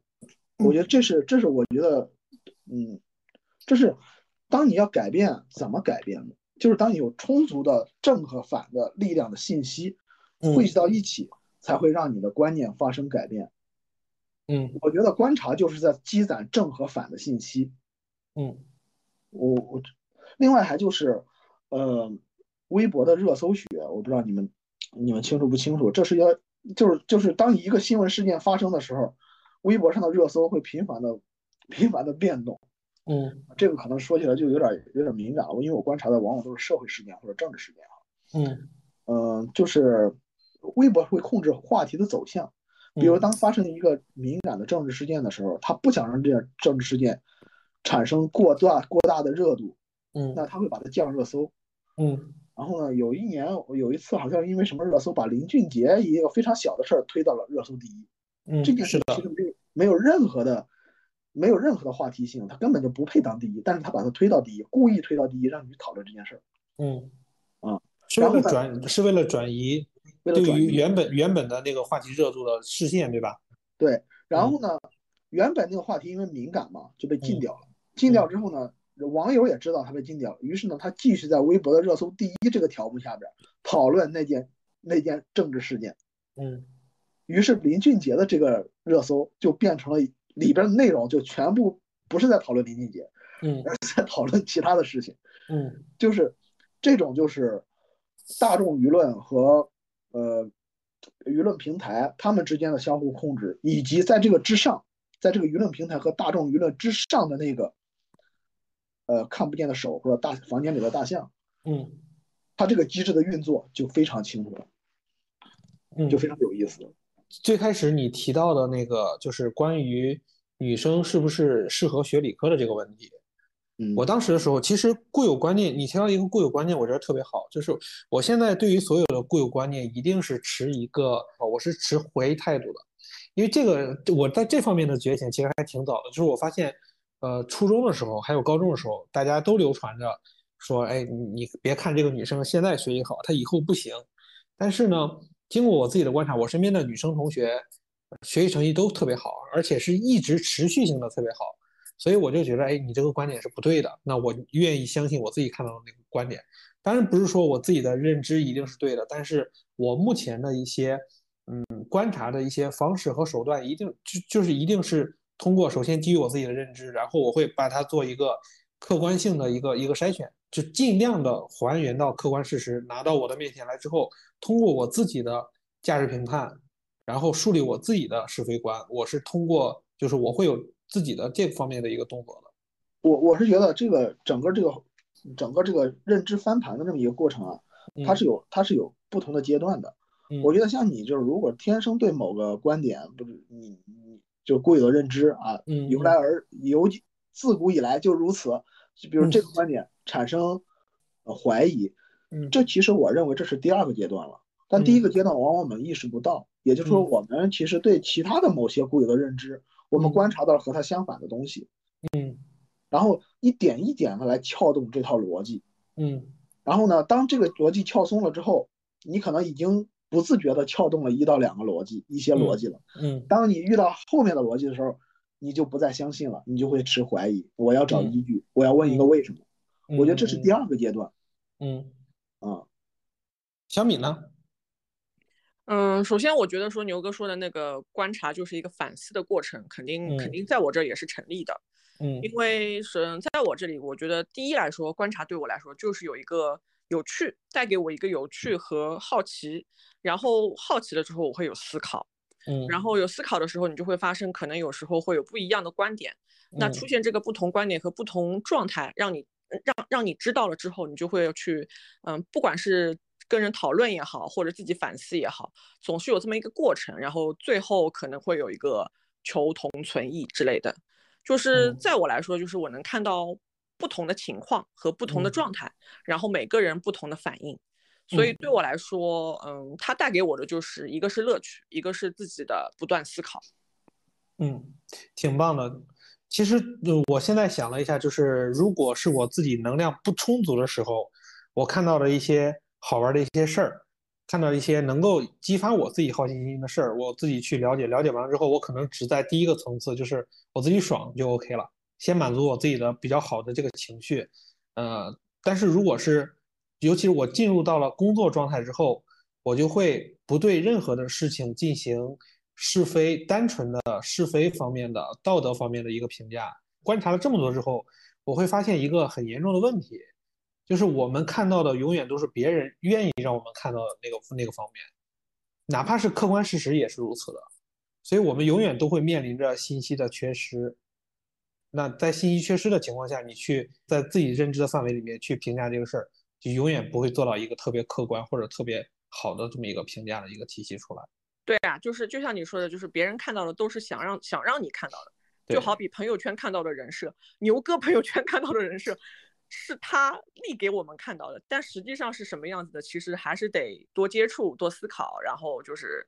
我觉得这是这是我觉得，嗯，这是当你要改变怎么改变呢？就是当你有充足的正和反的力量的信息汇集到一起，才会让你的观念发生改变。嗯，我觉得观察就是在积攒正和反的信息。嗯，我我另外还就是呃，微博的热搜学，我不知道你们你们清楚不清楚？这是要就是就是当一个新闻事件发生的时候。微博上的热搜会频繁的、频繁的变动，嗯，这个可能说起来就有点有点敏感了，因为我观察的往往都是社会事件或者政治事件啊，嗯。嗯，就是微博会控制话题的走向，比如当发生一个敏感的政治事件的时候，他不想让这个政治事件产生过大过大的热度，嗯，那他会把它降热搜，嗯，然后呢，有一年有一次好像因为什么热搜把林俊杰一个非常小的事儿推到了热搜第一。嗯。这件事其实没有没有任何的，没有任何的话题性，他根本就不配当第一，但是他把他推到第一，故意推到第一，让你去讨论这件事儿。嗯，啊，是为了转，是为了转移对于原本原本的那个话题热度的视线，对吧？对，然后呢，原本那个话题因为敏感嘛，就被禁掉了。禁掉之后呢，网友也知道他被禁掉了，于是呢，他继续在微博的热搜第一这个条目下边讨论那件那件政治事件。嗯。于是林俊杰的这个热搜就变成了里边的内容就全部不是在讨论林俊杰，嗯，而是在讨论其他的事情，嗯，就是这种就是大众舆论和呃舆论平台他们之间的相互控制，以及在这个之上，在这个舆论平台和大众舆论之上的那个呃看不见的手或者大房间里的大象，嗯，它这个机制的运作就非常清楚了，嗯，就非常有意思。最开始你提到的那个，就是关于女生是不是适合学理科的这个问题。嗯，我当时的时候，其实固有观念，你提到一个固有观念，我觉得特别好。就是我现在对于所有的固有观念，一定是持一个，我是持怀疑态度的。因为这个，我在这方面的觉醒其实还挺早的。就是我发现，呃，初中的时候还有高中的时候，大家都流传着说，哎，你别看这个女生现在学习好，她以后不行。但是呢。经过我自己的观察，我身边的女生同学学习成绩都特别好，而且是一直持续性的特别好，所以我就觉得，哎，你这个观点是不对的。那我愿意相信我自己看到的那个观点。当然不是说我自己的认知一定是对的，但是我目前的一些嗯观察的一些方式和手段，一定就就是一定是通过首先基于我自己的认知，然后我会把它做一个客观性的一个一个筛选。就尽量的还原到客观事实，拿到我的面前来之后，通过我自己的价值评判，然后树立我自己的是非观。我是通过，就是我会有自己的这方面的一个动作的。我我是觉得这个整个这个整个这个认知翻盘的这么一个过程啊，它是有它是有不同的阶段的。我觉得像你就是如果天生对某个观点不是你你就固有的认知啊，由来而由自古以来就如此。就比如这个观点产生怀疑，嗯，这其实我认为这是第二个阶段了。但第一个阶段往往我们意识不到，也就是说我们其实对其他的某些固有的认知，我们观察到了和它相反的东西，嗯，然后一点一点的来撬动这套逻辑，嗯，然后呢，当这个逻辑撬松了之后，你可能已经不自觉的撬动了一到两个逻辑，一些逻辑了，嗯，当你遇到后面的逻辑的时候。你就不再相信了，你就会持怀疑。我要找依据，我要问一个为什么。我觉得这是第二个阶段。嗯，啊，小米呢？嗯，首先我觉得说牛哥说的那个观察就是一个反思的过程，肯定肯定在我这儿也是成立的。嗯，因为是在我这里，我觉得第一来说，观察对我来说就是有一个有趣，带给我一个有趣和好奇，然后好奇了之后我会有思考。嗯，然后有思考的时候，你就会发生可能有时候会有不一样的观点。那出现这个不同观点和不同状态，让你让让你知道了之后，你就会去，嗯，不管是跟人讨论也好，或者自己反思也好，总是有这么一个过程。然后最后可能会有一个求同存异之类的。就是在我来说，就是我能看到不同的情况和不同的状态，然后每个人不同的反应。所以对我来说，嗯，它带给我的就是一个是乐趣，一个是自己的不断思考。嗯，挺棒的。其实我现在想了一下，就是如果是我自己能量不充足的时候，我看到的一些好玩的一些事儿，看到一些能够激发我自己好奇心的事儿，我自己去了解，了解完了之后，我可能只在第一个层次，就是我自己爽就 OK 了，先满足我自己的比较好的这个情绪，呃，但是如果是，尤其是我进入到了工作状态之后，我就会不对任何的事情进行是非，单纯的是非方面的道德方面的一个评价。观察了这么多之后，我会发现一个很严重的问题，就是我们看到的永远都是别人愿意让我们看到的那个那个方面，哪怕是客观事实也是如此的。所以，我们永远都会面临着信息的缺失。那在信息缺失的情况下，你去在自己认知的范围里面去评价这个事儿，就永远不会做到一个特别客观或者特别好的这么一个评价的一个体系出来。对啊，就是就像你说的，就是别人看到的都是想让想让你看到的。就好比朋友圈看到的人设，牛哥朋友圈看到的人设，是他立给我们看到的，但实际上是什么样子的，其实还是得多接触、多思考，然后就是，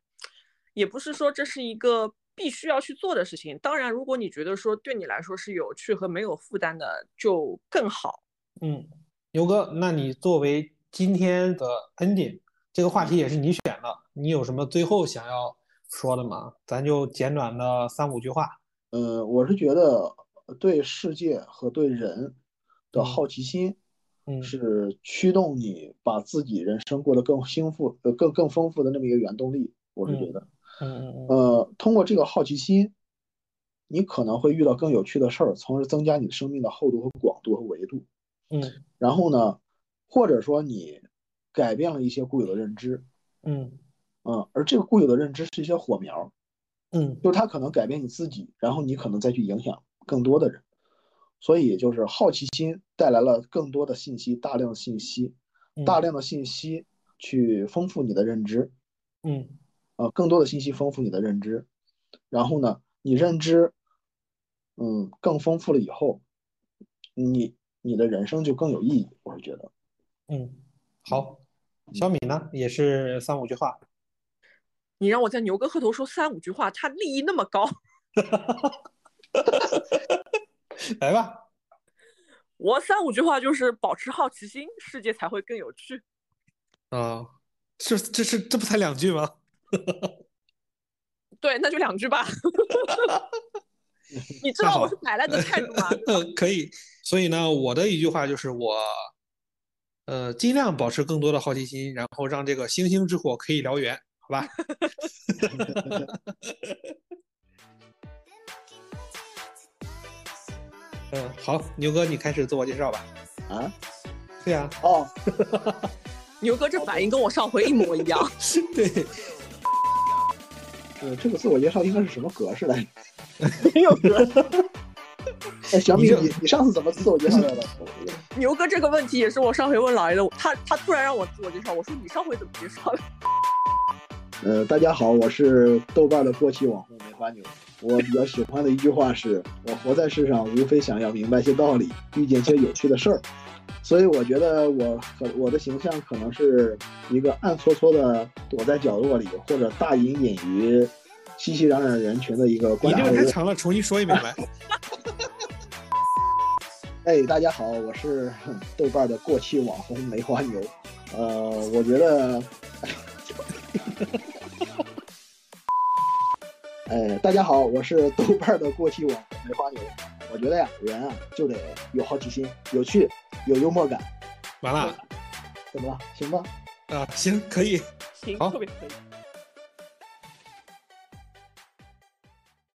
也不是说这是一个必须要去做的事情。当然，如果你觉得说对你来说是有趣和没有负担的，就更好。嗯，牛哥，那你作为今天的 ending，这个话题也是你选的，你有什么最后想要说的吗？咱就简短的三五句话。呃，我是觉得对世界和对人的好奇心，嗯，是驱动你把自己人生过得更丰富、呃更更丰富的那么一个原动力。我是觉得，嗯嗯嗯，呃，通过这个好奇心，你可能会遇到更有趣的事儿，从而增加你的生命的厚度和广度和维度。嗯，然后呢，或者说你改变了一些固有的认知，嗯。嗯，而这个固有的认知是一些火苗。嗯，就是它可能改变你自己，然后你可能再去影响更多的人，所以就是好奇心带来了更多的信息，大量的信息，大量的信息去丰富你的认知，嗯，呃，更多的信息丰富你的认知，然后呢，你认知，嗯，更丰富了以后，你你的人生就更有意义，我是觉得，嗯，好，小米呢也是三五句话。你让我在牛哥后头说三五句话，他利益那么高，[laughs] 来吧。我三五句话就是保持好奇心，世界才会更有趣。啊，这这是这不才两句吗？[laughs] 对，那就两句吧。[laughs] 你知道我是摆烂的态度吗？可以。所以呢，我的一句话就是我，呃，尽量保持更多的好奇心，然后让这个星星之火可以燎原。好吧，嗯，好，牛哥，你开始自我介绍吧。啊？对呀。哦，[laughs] 牛哥这反应跟我上回一模一样。[laughs] 对。呃，这个自我介绍应该是什么格式来？没有格。哎，小米，你你上次怎么自我介绍的？[laughs] 牛哥这个问题也是我上回问老爷的，他他突然让我自我介绍，我说你上回怎么介绍的？[laughs] 呃，大家好，我是豆瓣的过气网红梅花牛。我比较喜欢的一句话是：我活在世上，无非想要明白些道理，遇见些有趣的事儿。所以我觉得我和我的形象可能是一个暗搓搓的躲在角落里，或者大隐隐于熙熙攘攘人群的一个。你这个太长了，重新说一遍来。[laughs] 哎，大家好，我是 [laughs] 豆瓣的过气网红梅花牛。呃，我觉得。[laughs] 哎，大家好，我是豆瓣的过气网梅花牛。我觉得呀，人啊就得有好奇心，有趣，有幽默感。完了，怎么了？行吧？啊，行，可以，行，特别可以。